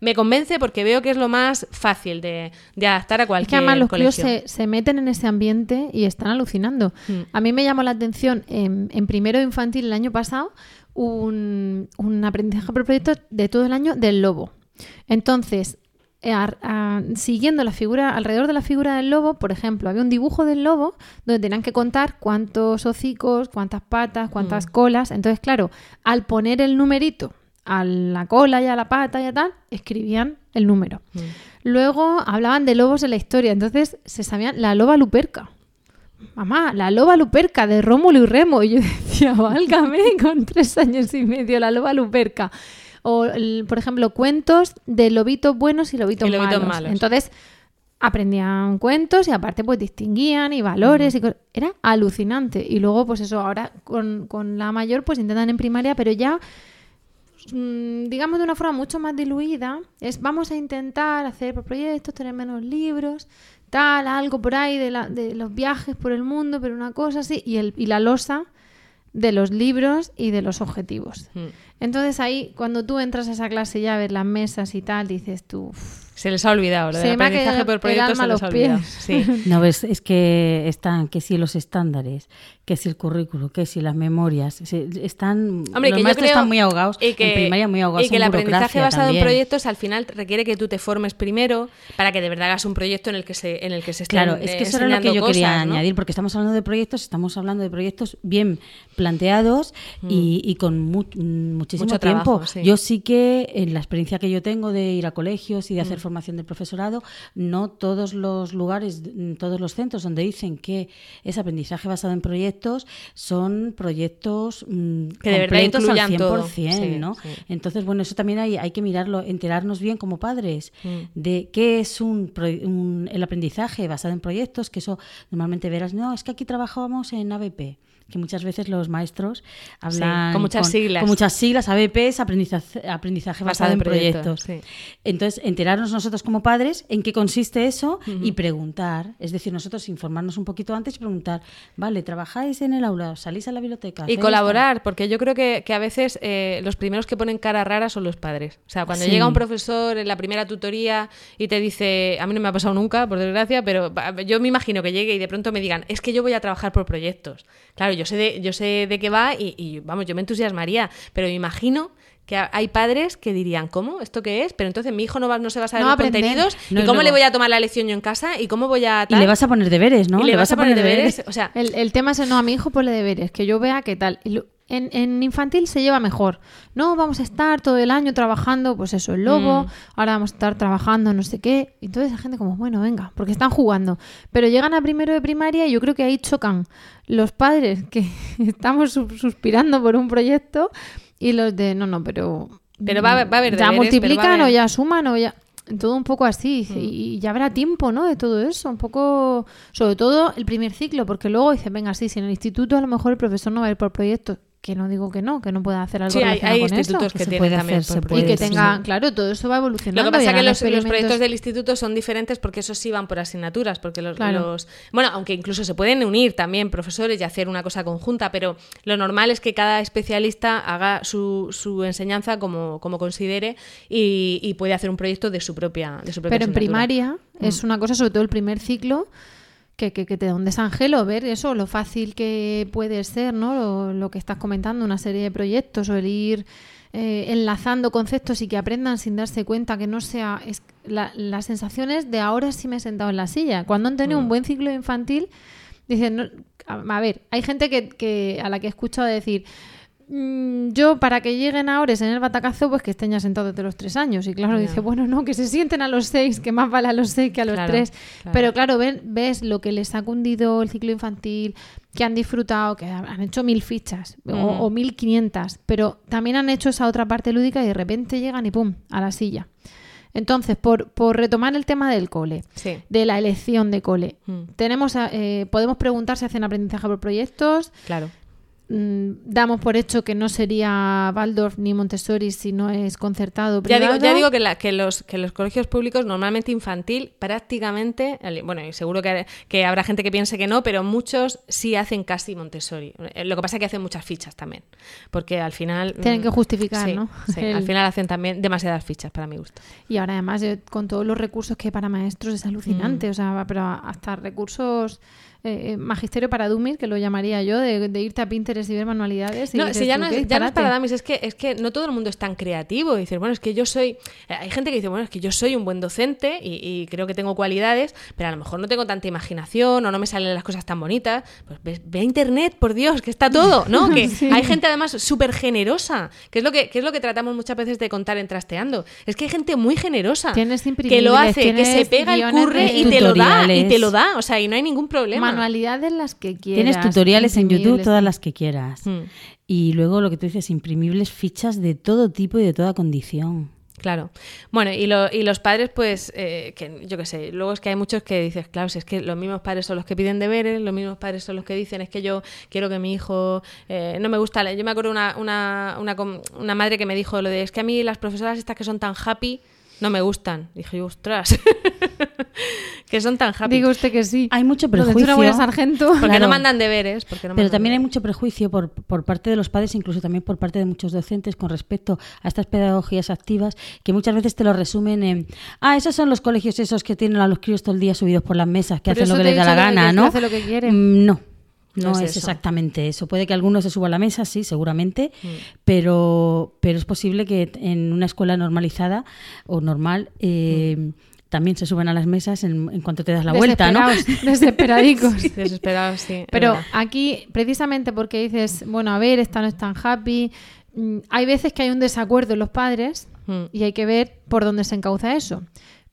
me convence porque veo que es lo más fácil de, de adaptar a Es cualquier que además los críos colegio. se, se meten en ese ambiente y están alucinando. Mm. A mí me llamó la atención en, en primero de infantil el año pasado un, un aprendizaje por proyecto de todo el año del lobo. Entonces, eh, a- siguiendo la figura, alrededor de la figura del lobo, por ejemplo, había un dibujo del lobo donde tenían que contar cuántos hocicos, cuántas patas, cuántas colas. Entonces, claro, al poner el numerito a la cola y a la pata y a tal, escribían el número. Luego hablaban de lobos en la historia, entonces se sabían la loba luperca. Mamá, la loba luperca de Rómulo y Remo. Y yo decía, válgame, con tres años y medio, la loba luperca. O, el- por ejemplo, cuentos de lobitos buenos y lobitos, Y lobitos malos. malos. Entonces, aprendían cuentos y aparte pues distinguían y valores y co- era alucinante y luego pues eso ahora con, con la mayor pues intentan en primaria pero ya mm, digamos de una forma mucho más diluida es vamos a intentar hacer proyectos tener menos libros tal algo por ahí de, la- de los viajes por el mundo pero una cosa así y, el, y la losa de los libros y de los objetivos. Mm. Entonces ahí, cuando tú entras a esa clase ya ves las mesas y tal, dices tú... "Uf, Se les ha olvidado, lo Se del aprendizaje quedado por alma se a les ha olvidado. Sí. No ves, es que están, que si los estándares, que si el currículo, que si las memorias, se- están, Hombre, los que maestros creo están muy ahogados, y que, en primaria muy ahogados y que en el aprendizaje basado también. en proyectos al final requiere que tú te formes primero para que de verdad hagas un proyecto en el que se en el que se estén Claro, es que eh, eso era lo que yo quería añadir, porque estamos hablando de proyectos, estamos hablando de proyectos bien planteados y, y con mu- muchísimo Mm. Mucho tiempo. trabajo, sí. Yo sí que, en la experiencia que yo tengo de ir a colegios y de Mm. hacer formación del profesorado, no todos los lugares, mm, todos los centros donde dicen que es aprendizaje basado en proyectos son proyectos mm, Que de verdad completos al incluyan 100%, todo. Sí, ¿no? sí. Entonces, bueno, eso también hay, hay que mirarlo, enterarnos bien como padres Mm. de qué es un, un- el aprendizaje basado en proyectos, que eso normalmente verás, no, es que aquí trabajábamos en ABP, que muchas veces los maestros hablan con muchas siglas. Con muchas siglas, ABP es aprendizaje, aprendizaje basado, en proyectos. sí. Entonces, enterarnos nosotros como padres en qué consiste eso y preguntar, es decir, nosotros informarnos un poquito antes y preguntar, vale, ¿trabajáis en el aula? ¿Salís a la biblioteca? Y ¿Hacéis colaborar, porque yo creo que, que a veces eh, los primeros que ponen cara rara son los padres. O sea, cuando Sí. llega un profesor en la primera tutoría y te dice, a mí no me ha pasado nunca, por desgracia, pero yo me imagino que llegue y de pronto me digan, es que yo voy a trabajar por proyectos. Claro, yo sé de, yo sé de qué va y, y, vamos, yo me entusiasmaría, pero me imagino que ha- hay padres que dirían, ¿cómo? ¿Esto qué es? Pero entonces mi hijo no, va, no se va a saber No los aprender. contenidos No, y cómo le voy a tomar la lección yo en casa y cómo voy a... Y le vas a poner deberes, ¿no? Y le vas a poner deberes. O sea, El, el tema es, no, a mi hijo ponle deberes, que yo vea qué tal. En, en infantil se lleva mejor. No, vamos a estar todo el año trabajando, pues eso, el lobo, Mm. ahora vamos a estar trabajando no sé qué. Y Entonces la gente como, bueno, venga, porque están jugando. Pero llegan a primero de primaria y yo creo que ahí chocan los padres que estamos sus- suspirando por un proyecto y los de, no, no, pero... Pero va va a haber Ya deberes, multiplican o ya suman o ya... Todo un poco así, Mm. y y ya habrá tiempo, ¿no? De todo eso, un poco, sobre todo el primer ciclo, porque luego dice, venga, sí, si en el instituto a lo mejor el profesor no va a ir por proyectos, que no digo que no, que no pueda hacer algo Sí, hay, hay con institutos eso. que se tienen puede también hacer, por y que tenga, sí. claro, todo eso va evolucionando. Lo que pasa es que los, proyectos del instituto son diferentes porque esos sí van por asignaturas, porque los, Claro. los- bueno, aunque incluso se pueden unir también profesores y hacer una cosa conjunta, pero lo normal es que cada especialista haga su, su enseñanza como, como considere y, y puede hacer un proyecto de su propia, de su propia Pero en primaria Mm. es una cosa, sobre todo el primer ciclo, que, que, que te da un desangelo ver eso, lo fácil que puede ser, ¿no? Lo, lo que estás comentando, una serie de proyectos o el ir eh, enlazando conceptos y que aprendan sin darse cuenta, que no sea... Es, la, las sensaciones de ahora sí me he sentado en la silla. Cuando han tenido Mm. un buen ciclo infantil, dicen, no, a, a ver, hay gente que, que a la que he escuchado decir... "Mm, Yo, para que lleguen ahora en el batacazo, pues que estén ya sentados desde los tres años. Y claro, dice, bueno, no, que se sienten a los seis, que más vale a los seis que a los Claro, tres. claro. Pero claro, ven- ves lo que les ha cundido el ciclo infantil, que han disfrutado, que han hecho mil fichas o- Mm. o, mil quinientas, pero también han hecho esa otra parte lúdica y de repente llegan y pum, a la silla. Entonces, por, por retomar el tema del cole, Sí. de la elección de cole, Mm. tenemos, a- eh, podemos preguntar si hacen aprendizaje por proyectos, Claro. Mm, damos por hecho que no sería Waldorf ni Montessori si no es concertado. Ya digo, ya digo que, la- que los, que los colegios públicos, normalmente infantil, prácticamente, bueno, y seguro que, que habrá gente que piense que no, pero muchos sí hacen casi Montessori. Eh, Lo que pasa es que hacen muchas fichas también, porque al final... Tienen mm, que justificar, sí, ¿no? sí, El- al final hacen también demasiadas fichas para mi gusto. Y ahora además eh, con todos los recursos que hay para maestros es alucinante, Mm. o sea, pero hasta recursos eh, eh, magisterio para dummies, que lo llamaría yo, de, de irte a Pinterest y ver manualidades. Y No, si ya no, es, ya no es disparate. para dummies, es que, es que no todo el mundo es tan creativo. Dices, bueno, es que yo soy. eh, Hay gente que dice, bueno, es que yo soy un buen docente y, y creo que tengo cualidades, pero a lo mejor no tengo tanta imaginación o no me salen las cosas tan bonitas. Pues ve, ve a internet, por Dios, que está todo, ¿no? Que Sí. hay gente además súper generosa, que es, lo que, que es lo que tratamos muchas veces de contar en Trasteando. Es que hay gente muy generosa Tienes que lo hace, que se pega el curre y te lo da, y te lo da. O sea, y no hay ningún problema. Manualidades las que quieras. Tienes tutoriales en YouTube, todas las que quieras. Mm. Y luego lo que tú dices, imprimibles fichas de todo tipo y de toda condición. Claro. Bueno, y, lo- y los padres, pues, eh, que yo qué sé, luego es que hay muchos que dices, claro, si es que los mismos padres son los que piden deberes, los mismos padres son los que dicen, es que yo quiero que mi hijo, eh, no me gusta, leer". yo me acuerdo una, una, una, una madre que me dijo lo de, es que a mí las profesoras estas que son tan happy no me gustan. Dije ostras, Que son tan happy. Digo usted que sí. Hay mucho prejuicio. una buena sargento. Porque Claro. no mandan deberes. Porque no Pero mandan también hay mucho prejuicio por, por parte de los padres, incluso también por parte de muchos docentes con respecto a estas pedagogías activas, que muchas veces te lo resumen en, ah, esos son los colegios esos que tienen a los críos todo el día subidos por las mesas, que Pero hacen lo que les da la gana, que ¿no? hace lo que quiere. Mm, No. No No, es es, eso. exactamente eso. Puede que alguno se suba a la mesa, sí, seguramente, Mm. pero, pero es posible que en una escuela normalizada o normal eh, Mm. También se suban a las mesas en, en cuanto te das la vuelta, ¿no? Desesperados, Desesperadicos. Desesperados, sí. Pero aquí, precisamente porque dices, bueno, a ver, esta no es tan happy, mm, hay veces que hay un desacuerdo en los padres Mm. y hay que ver por dónde se encauza eso.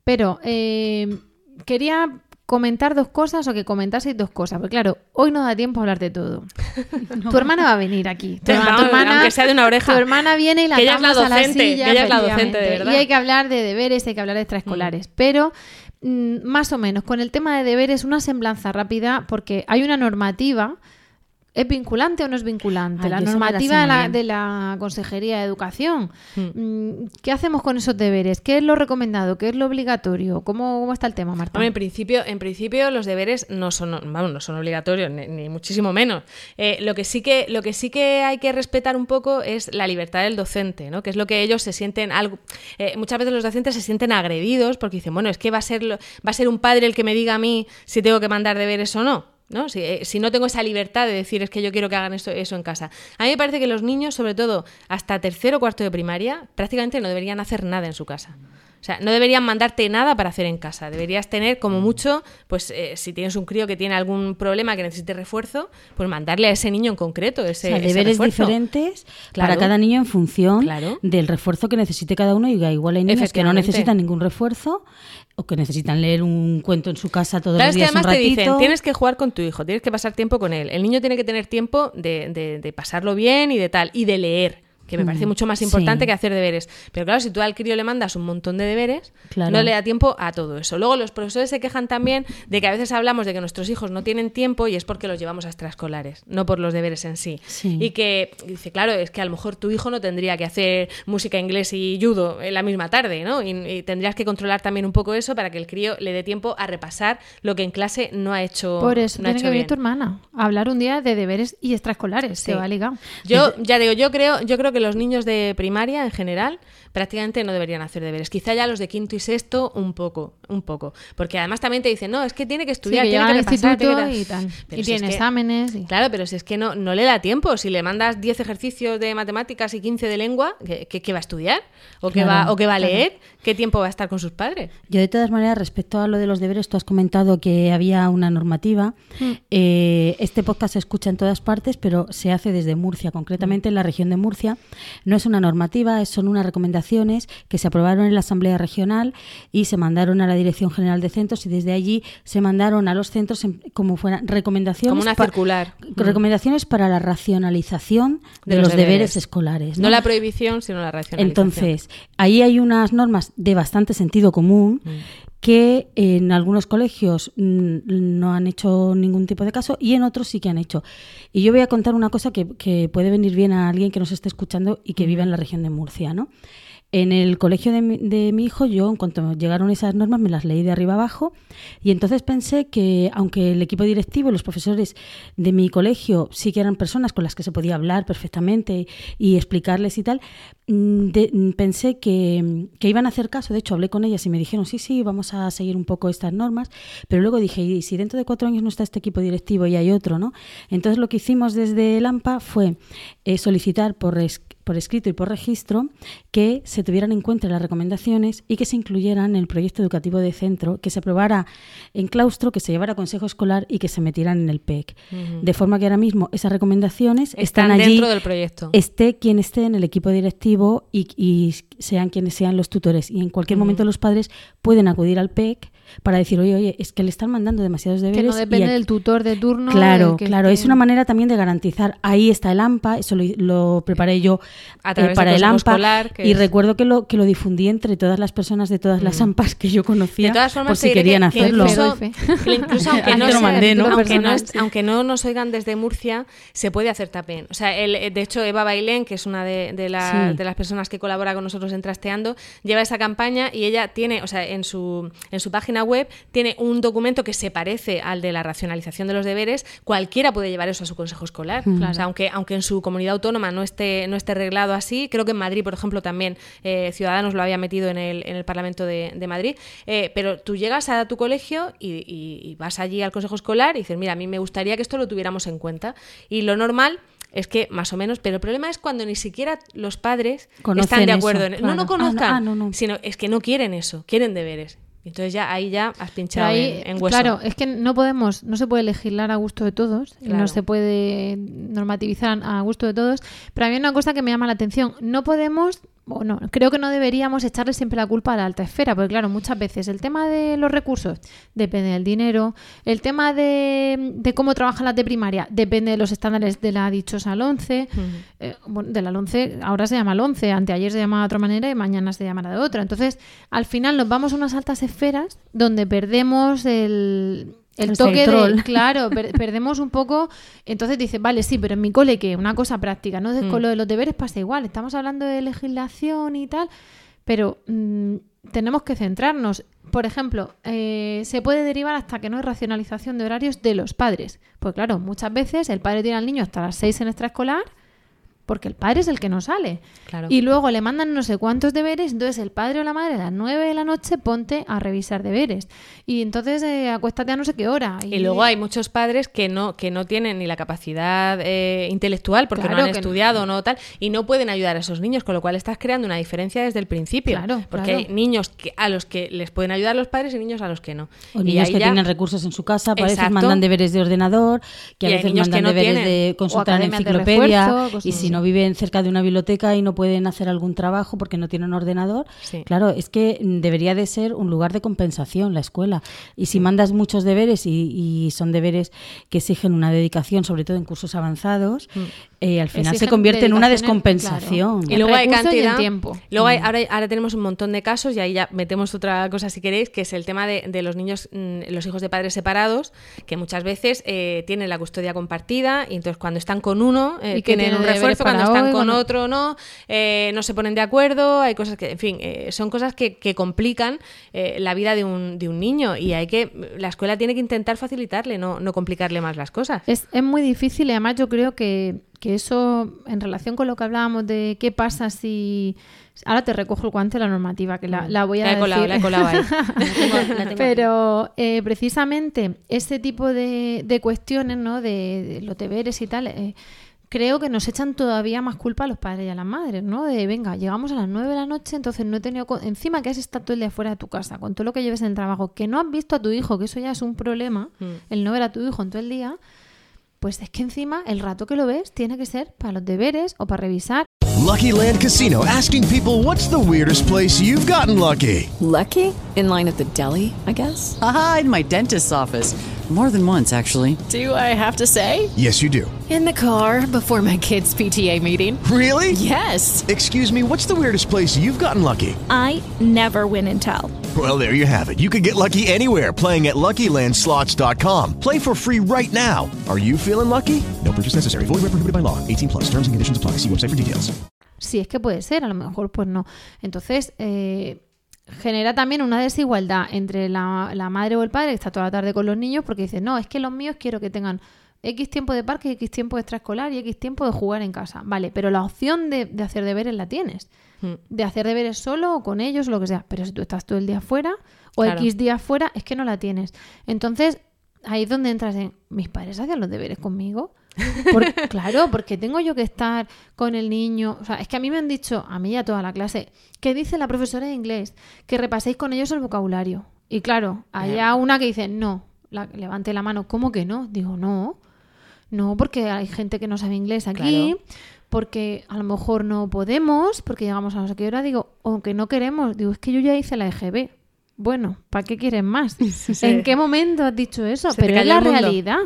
Pero eh, quería comentar dos cosas o que comentaseis dos cosas, porque claro, hoy no da tiempo a hablar de todo. Tu hermana va a venir aquí. Tu, Vamos, herma- tu hermana, aunque sea de una oreja. Tu hermana viene y la Que ella es la atamos a docente, silla, que ella es la docente, de verdad. Y hay que hablar de deberes, hay que hablar de extraescolares. Pero mm, más o menos, con el tema de deberes, una semblanza rápida, porque hay una normativa. ¿Es vinculante o no es vinculante? Ay, la normativa de la, bien. de la Consejería de Educación. Mm, ¿Qué hacemos con esos deberes? ¿Qué es lo recomendado? ¿Qué es lo obligatorio? ¿Cómo, cómo está el tema, Marta? Hombre, en principio, en principio los deberes no son, no son obligatorios, ni, ni muchísimo menos. Eh, lo, que sí que, lo que sí que hay que respetar un poco es la libertad del docente, ¿no? Que es lo que ellos se sienten algo. eh, muchas veces los docentes se sienten agredidos porque dicen, bueno, es que va a ser va a ser un padre el que me diga a mí si tengo que mandar deberes o no. ¿No? Si, eh, si no tengo esa libertad de decir es que yo quiero que hagan eso, eso en casa. A mí me parece que los niños, sobre todo hasta tercero o cuarto de primaria, prácticamente no deberían hacer nada en su casa. O sea, no deberían mandarte nada para hacer en casa. Deberías tener, como mucho, pues eh, si tienes un crío que tiene algún problema que necesite refuerzo, pues mandarle a ese niño en concreto ese, O sea, ese deberes diferentes Claro. para cada niño en función Claro. del refuerzo que necesite cada uno. Y igual hay niños que no necesitan ningún refuerzo o que necesitan leer un cuento en su casa todos Claro, los es que días un además te dicen, tienes que jugar con tu hijo, tienes que pasar tiempo con él. El niño tiene que tener tiempo de, de- de pasarlo bien y de tal, y de leer, que me parece Mm, mucho más importante sí. que hacer deberes. Pero claro, si tú al crío le mandas un montón de deberes, Claro. no le da tiempo a todo eso. Luego los profesores se quejan también de que a veces hablamos de que nuestros hijos no tienen tiempo y es porque los llevamos a extraescolares, no por los deberes en sí. Sí. Y que dice, claro, es que a lo mejor tu hijo no tendría que hacer música, inglés y judo en la misma tarde, ¿no? Y, y tendrías que controlar también un poco eso para que el crío le dé tiempo a repasar lo que en clase no ha hecho Por eso no ha tiene hecho que venir tu hermana a hablar un día de deberes y extraescolares. Se Sí. va ligado. Yo ya digo, yo creo, yo creo que los niños de primaria en general prácticamente no deberían hacer deberes. Quizá ya los de quinto y sexto un poco, un poco, porque además también te dicen, no, es que tiene que Sí, estudiar, que tiene llega que repasar, tiene que y tal. Pero y si es tiene que- exámenes. y- Claro, pero si es que no, no le da tiempo. Si le mandas 10 ejercicios de matemáticas y 15 de lengua, ¿qué, qué- qué va a estudiar? ¿O qué, Claro, va, o qué va a claro. leer? ¿Qué tiempo va a estar con sus padres? Yo de todas maneras, respecto a lo de los deberes, tú has comentado que había una normativa. Mm. Eh, este podcast se escucha en todas partes, pero se hace desde Murcia, concretamente en la región de Murcia. No es una normativa, es- son unas recomendaciones que se aprobaron en la Asamblea Regional y se mandaron a la Dirección General de Centros y desde allí se mandaron a los centros en- como fueran recomendaciones. Como una pa- circular. Recomendaciones para la racionalización de, los, deberes. escolares. No la prohibición, sino la racionalización. Entonces, ahí hay unas normas de bastante sentido común Mm. que en algunos colegios mm, no han hecho ningún tipo de caso y en otros sí que han hecho. Y yo voy a contar una cosa que, que puede venir bien a alguien que nos esté escuchando y que viva en la región de Murcia, ¿no? En el colegio de mi, de mi hijo, yo, en cuanto llegaron esas normas, me las leí de arriba abajo y entonces pensé que, aunque el equipo directivo, los profesores de mi colegio sí que eran personas con las que se podía hablar perfectamente y explicarles y tal, mm, de- mm, pensé que, iban a hacer caso. De hecho, hablé con ellas y me dijeron, sí, sí, vamos a seguir un poco estas normas. Pero luego dije, y si dentro de cuatro años no está este equipo directivo y hay otro, ¿no? Entonces lo que hicimos desde el AMPA fue eh, solicitar por, por escrito y por registro que se tuvieran en cuenta las recomendaciones y que se incluyeran en el proyecto educativo de centro, que se aprobara en claustro, que se llevara a consejo escolar y que se metieran en el PEC. De forma que ahora mismo esas recomendaciones Están están, allí, dentro del proyecto. esté quien esté en el equipo directivo y, y sean quienes sean los tutores. Y en cualquier momento los padres pueden acudir al PEC para decir, oye, oye, es que le están mandando demasiados deberes. Que no y depende aquí- del tutor de turno. Claro, que claro. Es una manera también de garantizar. Ahí está el AMPA, eso lo, lo preparé yo A eh, para el AMPA Escolar, que y es- recuerdo que lo que lo difundí entre todas las personas de todas las Mm. AMPAs que yo conocía De todas formas, por si querían que- que hacerlo. incluso, aunque, no sea- mandé, ¿no? aunque, no, aunque nos oigan desde Murcia, se puede hacer tapen. O sea, el- de hecho, Eva Bailén, que es una de, de la- Sí. de las personas que colabora con nosotros en Trasteando, lleva esa campaña y ella tiene, o sea, en su, en su página web, tiene un documento que se parece al de la racionalización de los deberes. Cualquiera puede llevar eso a su consejo escolar. O sea, aunque, aunque en su comunidad autónoma no esté, no esté reglado así, creo que en Madrid, por ejemplo, también eh, Ciudadanos lo había metido en el, en el Parlamento de, de Madrid. Eh, pero tú llegas a tu colegio y, y- y vas allí al consejo escolar y dices, mira, a mí me gustaría que esto lo tuviéramos en cuenta. Y lo normal es que más o menos, pero el problema es cuando ni siquiera los padres Conocen están de eso, acuerdo en No, claro. no Ah, no, conozcan, ah, no, no. sino es que no quieren eso, quieren deberes. Entonces ya ahí ya has pinchado ahí, en, en hueso. claro, es que no podemos, no se puede legislar a gusto de todos, Claro. no se puede normativizar a gusto de todos, pero a mí hay una cosa que me llama la atención, no podemos, o no, creo que no deberíamos echarle siempre la culpa a la alta esfera, porque claro, muchas veces el tema de los recursos depende del dinero, el tema de, de cómo trabajan las de primaria depende de los estándares de la dichosa LONCE, eh, bueno, de la LONCE, ahora se llama LONCE, anteayer se llamaba de otra manera y mañana se llamará de otra. Entonces, al final nos vamos a unas altas esferas donde perdemos el, el toque de... Claro, per- perdemos un poco... Entonces dices, vale, sí, pero en mi cole, que Una cosa práctica, ¿no? De- Mm. Con lo de los deberes pasa igual. Estamos hablando de legislación y tal, pero mm, tenemos que centrarnos. Por ejemplo, eh, se puede derivar hasta que no hay racionalización de horarios de los padres. Pues claro, muchas veces el padre tiene al niño hasta las 6 en extraescolar porque el padre es el que no sale. Claro. Y luego le mandan no sé cuántos deberes, entonces el padre o la madre a las 9 de la noche ponte a revisar deberes. Y entonces eh, acuéstate a no sé qué hora. Y luego hay muchos padres que no, que no tienen ni la capacidad eh, intelectual porque Claro no han que no. estudiado no tal y no pueden ayudar a esos niños, con lo cual estás creando una diferencia desde el principio. Claro, porque claro. hay niños que, a los que les pueden ayudar los padres y niños a los que no. O y niños ahí que ya- tienen recursos en su casa, a veces mandan deberes de ordenador, que a veces mandan no deberes tienen. de consultar en academias de enciclopedia, refuerzo, cosas y si así. No viven cerca de una biblioteca y no pueden hacer algún trabajo porque no tienen ordenador, Sí. claro, es que mm, debería de ser un lugar de compensación la escuela. Y si mandas muchos deberes y, y son deberes que exigen una dedicación, sobre todo en cursos avanzados, eh, al final se convierte en una descompensación. Y luego hay cantidad. tiempo. Luego hay- ahora, ahora tenemos un montón de casos y ahí ya metemos otra cosa si queréis, que es el tema de, de los niños, mm, los hijos de padres separados, que muchas veces eh, tienen la custodia compartida y entonces cuando están con uno eh, Y que tienen un refuerzo, cuando están hoy, con otro no, eh, no se ponen de acuerdo, hay cosas que, en fin, eh, son cosas que, que complican eh, la vida de un, de un niño y hay que, la escuela tiene que intentar facilitarle, no, no complicarle más las cosas. Es, es muy difícil y además yo creo que, que eso, en relación con lo que hablábamos de qué pasa si... Ahora te recojo el guante de la normativa, que la, la voy a La he colado, decir. la he colado ahí. Pero eh, precisamente ese tipo de, de cuestiones, ¿no? De, de los deberes y tal, eh, creo que nos echan todavía más culpa a los padres y a las madres, ¿no? De, venga, llegamos a las 9 de la noche, entonces no he tenido... co- Encima que has estado todo el día fuera de tu casa, con todo lo que lleves en el trabajo, que no has visto a tu hijo, que eso ya es un problema, Mm. el no ver a tu hijo en todo el día, pues es que encima el rato que lo ves tiene que ser para los deberes o para revisar. Lucky Land Casino asking people what's the weirdest place you've gotten lucky? Lucky? In line at the deli, I guess? Aha, in my dentist's office. More than once, actually. Do I have to say? Yes, you do. In the car before my kids' PTA meeting. Really? Yes. Excuse me, what's the weirdest place you've gotten lucky? I never win and tell. Well, there you have it. You can get lucky anywhere playing at LuckyLandSlots.com. Play for free right now. Are you feeling lucky? No purchase necessary. Void where prohibited by law. 18 plus. Terms and conditions apply. See website for details. Si es que puede ser, a lo mejor pues no. Entonces, eh, genera también una desigualdad entre la, la madre o el padre que está toda la tarde con los niños porque dice, no, es que los míos quiero que tengan X tiempo de parque, X tiempo de extraescolar y X tiempo de jugar en casa. Vale, pero la opción de, de hacer deberes la tienes. Mm. De hacer deberes solo o con ellos o lo que sea. Pero si tú estás todo el día fuera o Claro. X días fuera, es que no la tienes. Entonces, ahí es donde entras en, mis padres hacían los deberes conmigo. Por- claro, porque tengo yo que estar con el niño. O sea, es que a mí me han dicho, a mí y a toda la clase, que dice la profesora de inglés, que repaséis con ellos el vocabulario. Y claro, hay a una que dice, no, la, levante la mano, ¿cómo que no? Digo, no, no, porque hay gente que no sabe inglés aquí, Claro. porque a lo mejor no podemos, porque llegamos a no sé qué hora. Digo, aunque no queremos, digo, es que yo ya hice la EGB. Bueno, ¿para qué quieres más? ¿En qué momento has dicho eso? Se Pero es la realidad.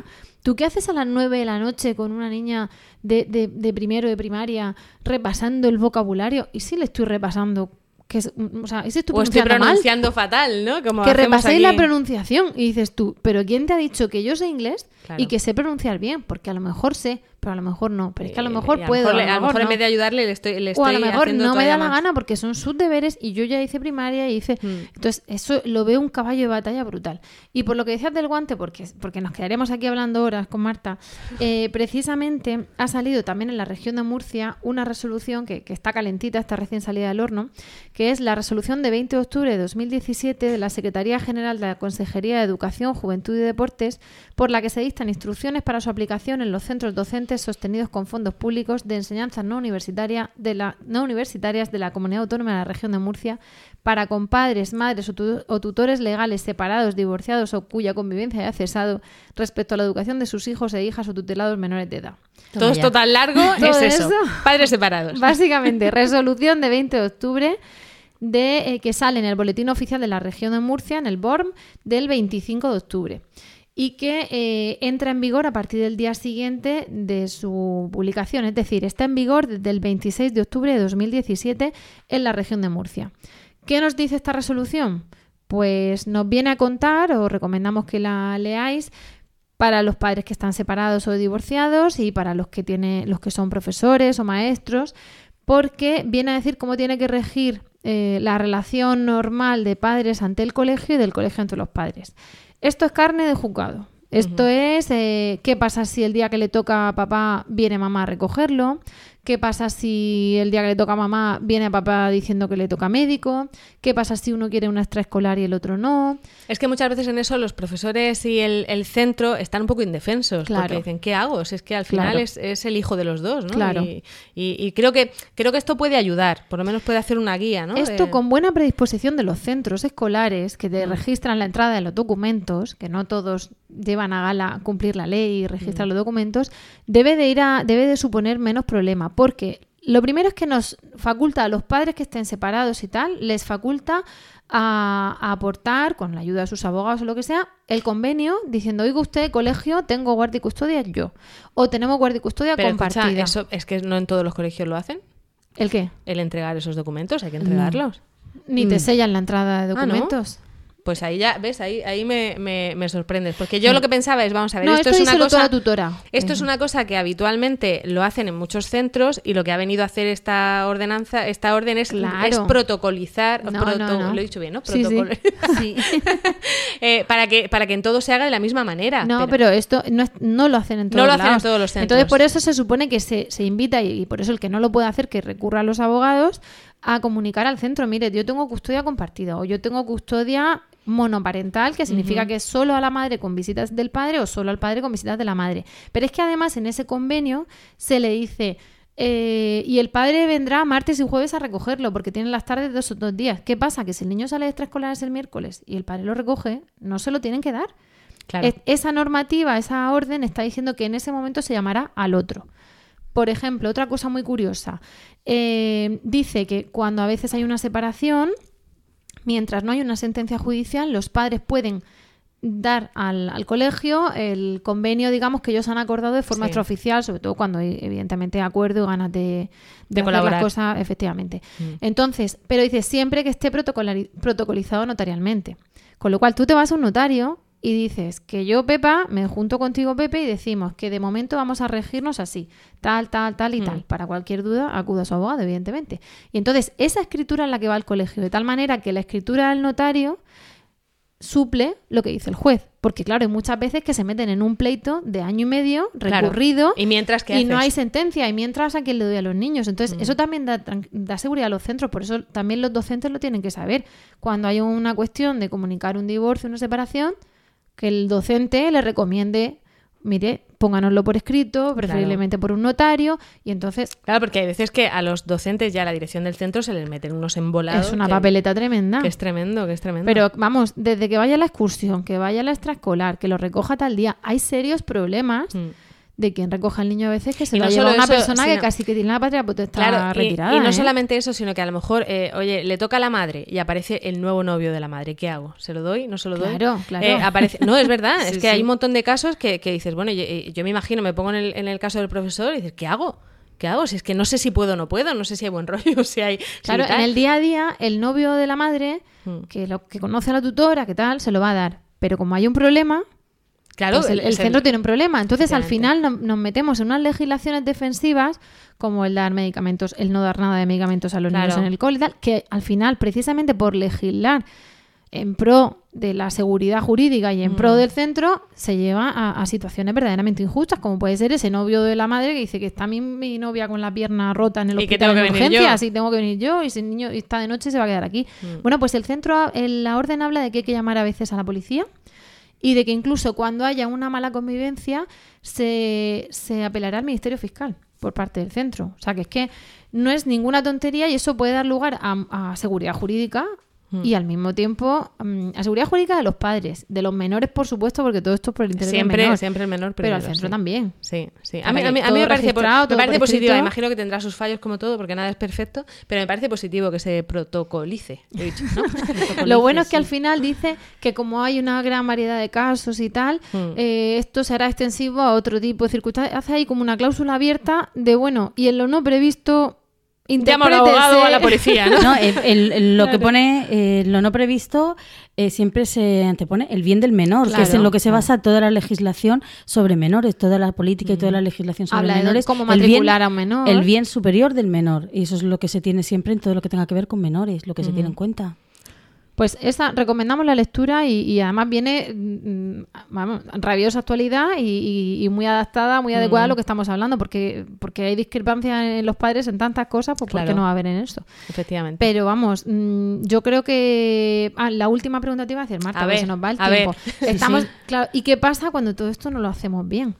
¿Tú qué haces a las 9 de la noche con una niña de, de- de primero de primaria repasando el vocabulario? ¿Y si le estoy repasando? Que es, o sea, ¿y si estoy O estoy pronunciando mal? fatal, ¿no? Como que repaséis la pronunciación y dices tú, pero ¿quién te ha dicho que yo sé inglés Claro. y que sé pronunciar bien? Porque a lo mejor sé, pero a lo mejor no. Pero es que a lo mejor Y a lo puedo. mejor a lo mejor en vez de ayudarle le estoy, le o a lo estoy mejor no me da la más. gana porque son sus deberes y yo ya hice primaria y hice... Hmm. Entonces, eso lo veo un caballo de batalla brutal. Y por lo que decías del guante, porque, porque nos quedaríamos aquí hablando horas con Marta, eh, precisamente ha salido también en la región de Murcia una resolución que, que está calentita, está recién salida del horno, que es la resolución de 20 de octubre de 2017 de la Secretaría General de la Consejería de Educación, Juventud y Deportes, por la que se dictan instrucciones para su aplicación en los centros docentes sostenidos con fondos públicos de enseñanza no universitaria de la no universitarias de la Comunidad Autónoma de la Región de Murcia para con padres, madres o, tu- o tutores legales separados, divorciados o cuya convivencia haya cesado respecto a la educación de sus hijos e hijas o tutelados menores de edad. Todo esto tan largo Todo es eso. eso. Padres separados. Básicamente, resolución de 20 de octubre de, eh, que sale en el Boletín Oficial de la Región de Murcia, en el BORM, del 25 de octubre. Y que eh, entra en vigor a partir del día siguiente de su publicación. Es decir, está en vigor desde el 26 de octubre de 2017 en la región de Murcia. ¿Qué nos dice esta resolución? Pues nos viene a contar, os recomendamos que la leáis, para los padres que están separados o divorciados y para los que tiene, los que son profesores o maestros, porque viene a decir cómo tiene que regir eh, la relación normal de padres ante el colegio y del colegio ante los padres. Esto es carne de juzgado. Esto es eh, qué pasa si el día que le toca a papá viene mamá a recogerlo, qué pasa si el día que le toca a mamá viene a papá diciendo que le toca médico, qué pasa si uno quiere una extraescolar y el otro no. Es que muchas veces en eso los profesores y el, el centro están un poco indefensos. Claro. Porque dicen, ¿qué hago? Si es que al final Claro. es, es el hijo de los dos, ¿no? Claro. Y, y- y creo, que, creo que esto puede ayudar. Por lo menos puede hacer una guía, ¿no? Esto De- con buena predisposición de los centros escolares que te registran la entrada de los documentos, que no todos llevan a gala cumplir la ley y registrar Mm. los documentos, debe de ir a, debe de suponer menos problema, porque lo primero es que nos faculta a los padres que estén separados y tal, les faculta a, a aportar, con la ayuda de sus abogados o lo que sea, el convenio diciendo, oiga usted, colegio, tengo guardia y custodia yo. O tenemos guardia y custodia Pero escucha, compartida. eso es que no en todos los colegios lo hacen. ¿El qué? El entregar esos documentos, hay que entregarlos. Ni te Mm. sellan la entrada de Ah, ¿no? Pues ahí ya, ¿ves? Ahí, ahí me, me, me sorprendes. Porque yo lo que pensaba es, vamos a ver, No, esto, esto es una cosa. tutora. Esto es una cosa que habitualmente lo hacen en muchos centros y lo que ha venido a hacer esta ordenanza, esta orden es, Claro. es protocolizar, No, proto- no, lo he dicho bien, ¿no? Sí, sí. Protocol- Eh, para que para que en todo se haga de la misma manera. No, pero, esto no, es- no lo hacen en todos No lo hacen en todos los centros. Entonces, por eso se supone que se, se invita, y, y por eso el que no lo puede hacer, que recurra a los abogados, a comunicar al centro, mire, yo tengo custodia compartida o yo tengo custodia monoparental, que significa que es solo a la madre con visitas del padre o solo al padre con visitas de la madre. Pero es que además en ese convenio se le dice... eh, y el padre vendrá martes y jueves a recogerlo porque tienen las tardes dos o dos días. ¿Qué pasa? Que si el niño sale de extraescolares el miércoles y el padre lo recoge, no se lo tienen que dar. Claro. Es- esa normativa, esa orden está diciendo que en ese momento se llamará al otro. Por ejemplo, otra cosa muy curiosa. eh, dice que cuando a veces hay una separación, mientras no hay una sentencia judicial, los padres pueden dar al, al colegio el convenio, digamos, que ellos han acordado de forma Sí. extraoficial, sobre todo cuando hay, evidentemente, acuerdo y ganas de, de, De hacer colaborar. las cosas, efectivamente. Mm. Entonces, pero dice siempre que esté protocolizado notarialmente. Con lo cual, tú te vas a un notario y dices que yo, Pepa, me junto contigo, Pepe, y decimos que de momento vamos a regirnos así, tal, tal, tal y Mm. tal. Para cualquier duda, acuda a su abogado, evidentemente. Y entonces, esa escritura es la que va al colegio, de tal manera que la escritura del notario suple lo que dice el juez. Porque, claro, hay muchas veces que se meten en un pleito de año y medio, Claro. recurrido, ¿Y mientras qué y no hay sentencia, y mientras a quién le doy a los niños. Entonces, Mm. eso también da, da seguridad a los centros, por eso también los docentes lo tienen que saber. Cuando hay una cuestión de comunicar un divorcio, una separación, que el docente le recomiende, mire, pónganoslo por escrito, preferiblemente por un notario, y entonces Claro, porque hay veces que a los docentes ya a la dirección del centro se les meten unos embolados. es una que- papeleta tremenda. Que es tremendo, que es tremendo. Pero vamos, desde que vaya a la excursión, que vaya a la extraescolar, que lo recoja tal día, hay serios problemas Mm. De quien recoja el niño a veces que se lo no lleva una eso, persona que casi que tiene la patria potestad Claro, y- retirada. y, no ¿eh? solamente eso, sino que a lo mejor, eh, oye, le toca a la madre y aparece el nuevo novio de la madre. ¿Qué hago? ¿Se lo doy? ¿No se lo doy? Claro, claro. Eh, aparece... No, es verdad. Sí, es que sí. hay un montón de casos que, que dices, bueno, yo, yo me imagino, me pongo en el, en el caso del profesor y dices, ¿qué hago? ¿Qué hago? Si es que no sé si puedo o no puedo, no sé si hay buen rollo, si hay... si Claro, en el día a día, el novio de la madre, Hmm. que lo que conoce a la tutora, que tal, se lo va a dar. Pero como hay un problema, Claro, pues el, el centro tiene un problema. Entonces, al final, no- nos metemos en unas legislaciones defensivas, como el dar medicamentos, el no dar nada de medicamentos a los niños en el cole y tal, que al final, precisamente por legislar en pro de la seguridad jurídica y en pro Mm. del centro, se lleva a, a situaciones verdaderamente injustas, como puede ser ese novio de la madre que dice que está mi, mi novia con la pierna rota en el Y que hospital tengo en que venir urgencias yo. y tengo que venir yo y si el niño está de noche se va a quedar aquí. Mm. Bueno, pues el centro, la orden habla de que hay que llamar a veces a la policía y de que incluso cuando haya una mala convivencia se, se apelará al Ministerio Fiscal por parte del centro. O sea, que es que no es ninguna tontería y eso puede dar lugar a, a seguridad jurídica. Y al mismo tiempo mm, a seguridad jurídica de los padres, de los menores por supuesto, porque todo esto es por el interés del Siempre, menor. siempre el menor Pero al centro sí. también. Sí, sí. A mí, a mí- a mí todo me parece, registrado, me parece por positivo. Imagino que tendrá sus fallos como todo, porque nada es perfecto, pero me parece positivo que se protocolice. He dicho, ¿no? Lo bueno es que al final dice que como hay una gran variedad de casos y tal, Hmm. eh, esto será extensivo a otro tipo de circunstancias. Hace ahí como una cláusula abierta de, bueno, y en lo no previsto, Llama a un abogado o a la policía, ¿no? No, el- el- el- lo que Claro. pone, eh, lo no previsto, eh, siempre se antepone el bien del menor, que es Claro, en lo que se claro. basa toda la legislación sobre menores, toda la política y toda la legislación sobre Habla de menores. cómo el bien- matricular a un menor. El bien superior del menor. Y eso es lo que se tiene siempre en todo lo que tenga que ver con menores, lo que se tiene en cuenta. Pues esa recomendamos la lectura y, y además viene mm, vamos, rabiosa actualidad y, y- y muy adaptada, muy adecuada a Mm. lo que estamos hablando, porque, porque hay discrepancias en los padres en tantas cosas, pues ¿por qué Claro. no va a haber en esto? Efectivamente. Pero vamos, mm, yo creo que ah, la última pregunta te iba a hacer, Marta, A ver, se nos va el a tiempo. ver. Estamos, Sí. claro, ¿y qué pasa cuando todo esto no lo hacemos bien?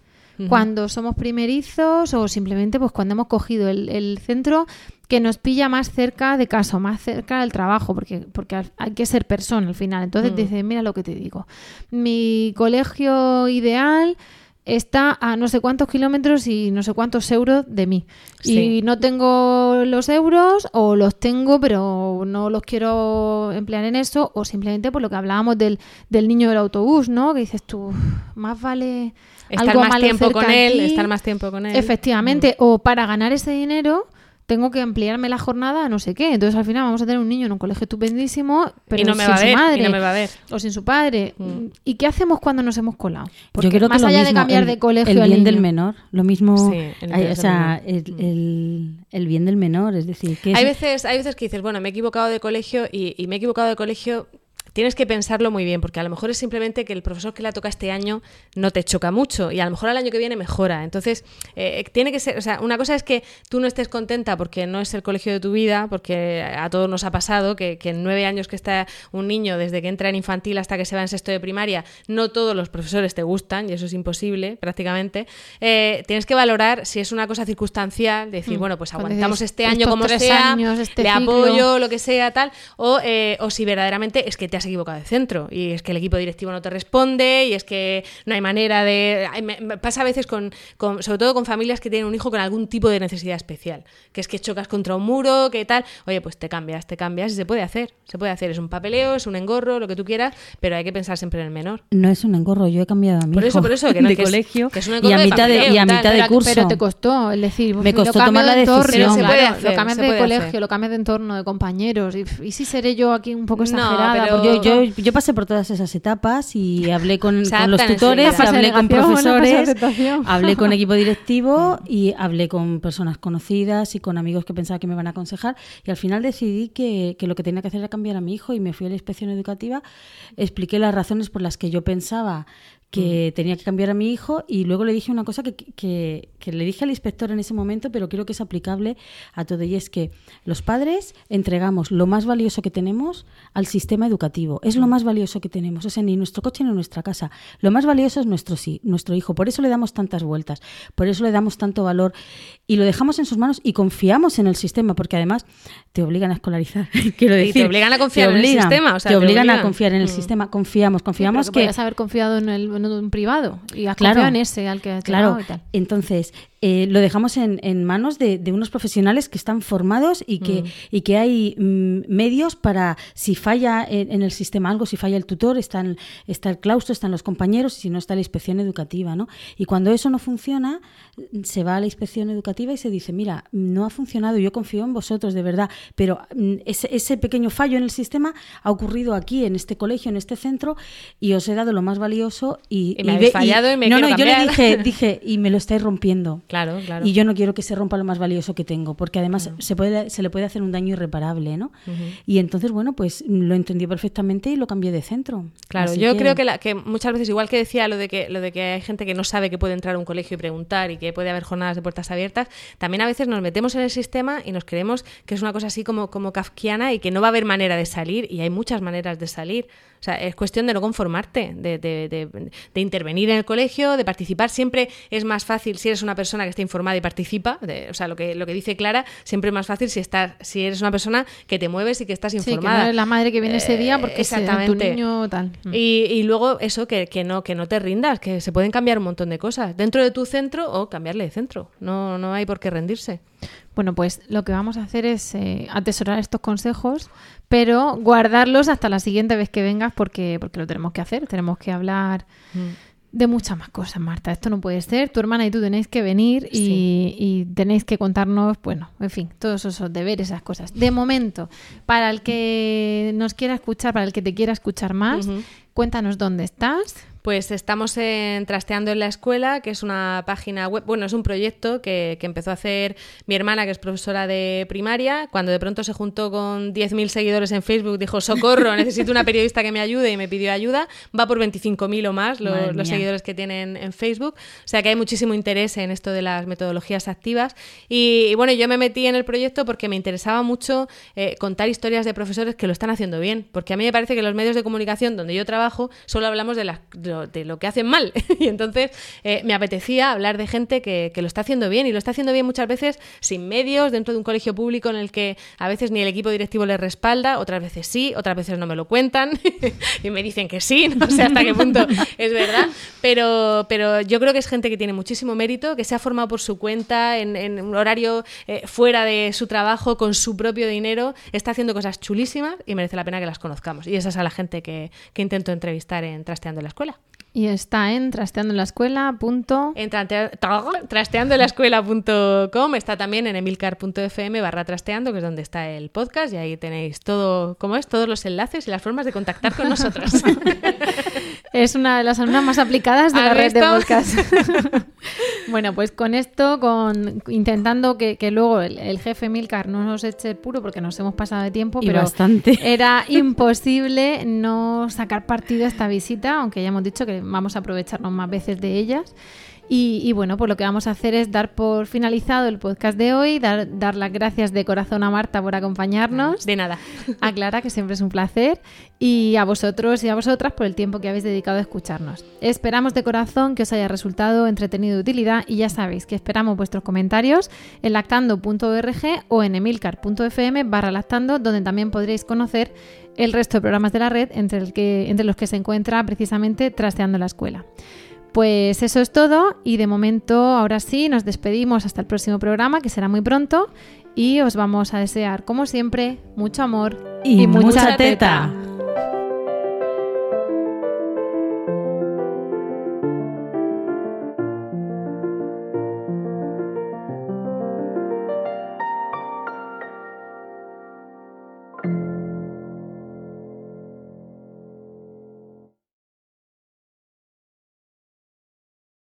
Cuando somos primerizos o simplemente pues cuando hemos cogido el, el centro que nos pilla más cerca de casa más cerca del trabajo, porque, porque hay que ser persona al final. Entonces Mm. dices, mira lo que te digo, mi colegio ideal está a no sé cuántos kilómetros y no sé cuántos euros de mí. Sí. Y no tengo los euros o los tengo pero no los quiero emplear en eso o simplemente por lo que hablábamos del, del niño del autobús, ¿no? Que dices tú, más vale Estar algo más tiempo con él, aquí". estar más tiempo con él. Mm. Efectivamente, o para ganar ese dinero tengo que ampliarme la jornada a no sé qué. Entonces al final vamos a tener un niño en un colegio estupendísimo, pero Y no me sin va su ver, y madre no me va a ver. o sin su padre. Mm. ¿Y qué hacemos cuando nos hemos colado? Porque Yo creo más que allá de cambiar el- de colegio el al bien del menor, lo mismo, Sí, el hay- o sea, del el, el- el bien del menor, es decir, que Hay veces, hay veces que dices, bueno, me he equivocado de colegio y, y me he equivocado de colegio. Tienes que pensarlo muy bien, porque a lo mejor es simplemente que el profesor que la toca este año no te choca mucho y a lo mejor al año que viene mejora. Entonces, eh, tiene que ser, o sea, una cosa es que tú no estés contenta porque no es el colegio de tu vida, porque a todos nos ha pasado que, que en nueve años que está un niño, desde que entra en infantil hasta que se va en sexto de primaria, no todos los profesores te gustan y eso es imposible prácticamente. Eh, tienes que valorar si es una cosa circunstancial, decir, Mm. bueno, pues aguantamos este año como sea, años, este le ciclo. apoyo, lo que sea, tal, o, eh, o si verdaderamente es que te has equivocado de centro y es que el equipo directivo no te responde y es que no hay manera de... pasa a veces con, con- sobre todo con familias que tienen un hijo con algún tipo de necesidad especial, que es que chocas contra un muro, que tal, oye, pues te cambias, te cambias y se puede hacer, se puede hacer, es un papeleo, es un engorro, lo que tú quieras, pero hay que pensar siempre en el menor. no es un engorro, yo he cambiado a mi Por eso, por eso, que no- de que es- colegio que es un y engorro a de mitad de, papeleo y a y tal, mitad de pero, curso. pero te costó, es decir, Me costó tomar de la entorno, decisión. Pero se puede claro, hacer, lo cambias se de colegio, hacer. lo cambias de entorno, de compañeros. Y, y si seré yo aquí un poco No, exagerada. pero- porque Yo, yo, yo pasé por todas esas etapas y hablé con, con los tutores, hablé con profesores, hablé con equipo directivo y hablé con personas conocidas y con amigos que pensaba que me iban a aconsejar. Y al final decidí que, que lo que tenía que hacer era cambiar a mi hijo y me fui a la inspección educativa, expliqué las razones por las que yo pensaba que Mm. tenía que cambiar a mi hijo y luego le dije una cosa que, que- que le dije al inspector en ese momento, pero creo que es aplicable a todo y es que los padres entregamos lo más valioso que tenemos al sistema educativo. Es Mm. lo más valioso que tenemos, o sea, ni nuestro coche ni nuestra casa. Lo más valioso es nuestro sí, nuestro hijo. Por eso le damos tantas vueltas, por eso le damos tanto valor y lo dejamos en sus manos y confiamos en el sistema, porque además te obligan a escolarizar. Quiero Y te decir, obligan a confiar en el sistema, o sea, te te obligan a confiar en el Mm. sistema. Confiamos, Sí, confiamos pero que podías haber confiado en el, en un privado y has Claro. en ese al que has Claro, y tal. entonces eh, lo dejamos en, en manos de, de unos profesionales que están formados y que, Mm. y que hay mm, medios para, si falla en, en el sistema algo, si falla el tutor, está, en- está el claustro, están los compañeros, si no está la inspección educativa. ¿no? Y cuando eso no funciona, se va a la inspección educativa y se dice, mira, no ha funcionado, yo confío en vosotros, de verdad, pero mm, ese, ese pequeño fallo en el sistema ha ocurrido aquí, en este colegio, en este centro, y os he dado lo más valioso y, Y me habéis ve- fallado y me no, no, yo le dije, dije, y me lo estáis rompiendo. Claro, claro. Y yo no quiero que se rompa lo más valioso que tengo, porque además se, puede, se le puede hacer un daño irreparable, ¿no? Y entonces, bueno, pues lo entendí perfectamente y lo cambié de centro. Claro, Así yo creo que, la- que muchas veces, igual que decía lo de que, lo de que hay gente que no sabe que puede entrar a un colegio y preguntar y que puede haber jornadas de puertas abiertas, también a veces nos metemos en el sistema y nos creemos que es una cosa así como, como kafkiana y que no va a haber manera de salir y hay muchas maneras de salir. O sea, es cuestión de no conformarte, de, de- de- de intervenir en el colegio, de participar. Siempre es más fácil si eres una persona que está informada y participa. de- o sea, lo que, lo que dice Clara, siempre es más fácil si estás, si eres una persona que te mueves y que estás Sí, que informada. no eres la madre que viene ese día Eh, porque se- tu niño tal. Mm. Y, y luego eso, que, que no, que no te rindas, que se pueden cambiar un montón de cosas dentro de tu centro o cambiarle de centro. No, no hay por qué rendirse. Bueno, pues lo que vamos a hacer es eh, atesorar estos consejos, pero guardarlos hasta la siguiente vez que vengas porque, porque lo tenemos que hacer. Tenemos que hablar de muchas más cosas, Marta. Esto no puede ser. Tu hermana y tú tenéis que venir y, Sí. y tenéis que contarnos, bueno, en fin, todos esos deberes, esas cosas. De momento, para el que nos quiera escuchar, para el que te quiera escuchar más, cuéntanos dónde estás. Pues estamos en Trasteando en la Escuela, que es una página web, bueno, es un proyecto que, que empezó a hacer mi hermana, que es profesora de primaria, cuando de pronto se juntó con 10.000 seguidores en Facebook, dijo, socorro, necesito una periodista que me ayude y me pidió ayuda, va por 25.000 o más los seguidores que tienen en Facebook, o sea que hay muchísimo interés en esto de las metodologías activas. Y, y bueno, yo me metí en el proyecto porque me interesaba mucho eh, contar historias de profesores que lo están haciendo bien, porque a mí me parece que los medios de comunicación donde yo trabajo solo hablamos de, las- de lo, de lo que hacen mal y entonces eh, me apetecía hablar de gente que, lo está haciendo bien y lo está haciendo bien muchas veces sin medios, dentro de un colegio público en el que a veces ni el equipo directivo les respalda, otras veces sí, otras veces no me lo cuentan y me dicen que sí, no sé hasta qué punto es verdad, pero, pero yo creo que es gente que tiene muchísimo mérito, que se ha formado por su cuenta, en, un horario eh, fuera de su trabajo, con su propio dinero, está haciendo cosas chulísimas y merece la pena que las conozcamos. Y esa es a la gente que, intento entrevistar en Trasteando la Escuela. Y está en trasteando en la escuela. Punto. En trate- trasteandoenlaescuela.com está también en emilcar.fm barra trasteando, que es donde está el podcast, y ahí tenéis todo, ¿cómo es? Todos los enlaces y las formas de contactar con nosotros. Es una de las alumnas más aplicadas de la ¿Has red de podcast. bueno, pues con esto, con intentando que, que luego el, el jefe Milcar no nos eche el puro porque nos hemos pasado de tiempo, Y pero bastante. era imposible no sacar partido a esta visita, aunque ya hemos dicho que vamos a aprovecharnos más veces de ellas. Y, y bueno, pues lo que vamos a hacer es dar por finalizado el podcast de hoy, dar, dar las gracias de corazón a Marta por acompañarnos. De nada. A Clara, que siempre es un placer, y a vosotros y a vosotras por el tiempo que habéis dedicado a escucharnos. Esperamos de corazón que os haya resultado entretenido de utilidad y ya sabéis que esperamos vuestros comentarios en lactando.org o en emilcar.fm barra lactando, donde también podréis conocer el resto de programas de la red entre, el que, entre los que se encuentra precisamente Trasteando la Escuela. Pues eso es todo y de momento ahora sí nos despedimos hasta el próximo programa que será muy pronto y os vamos a desear como siempre mucho amor Y mucha teta.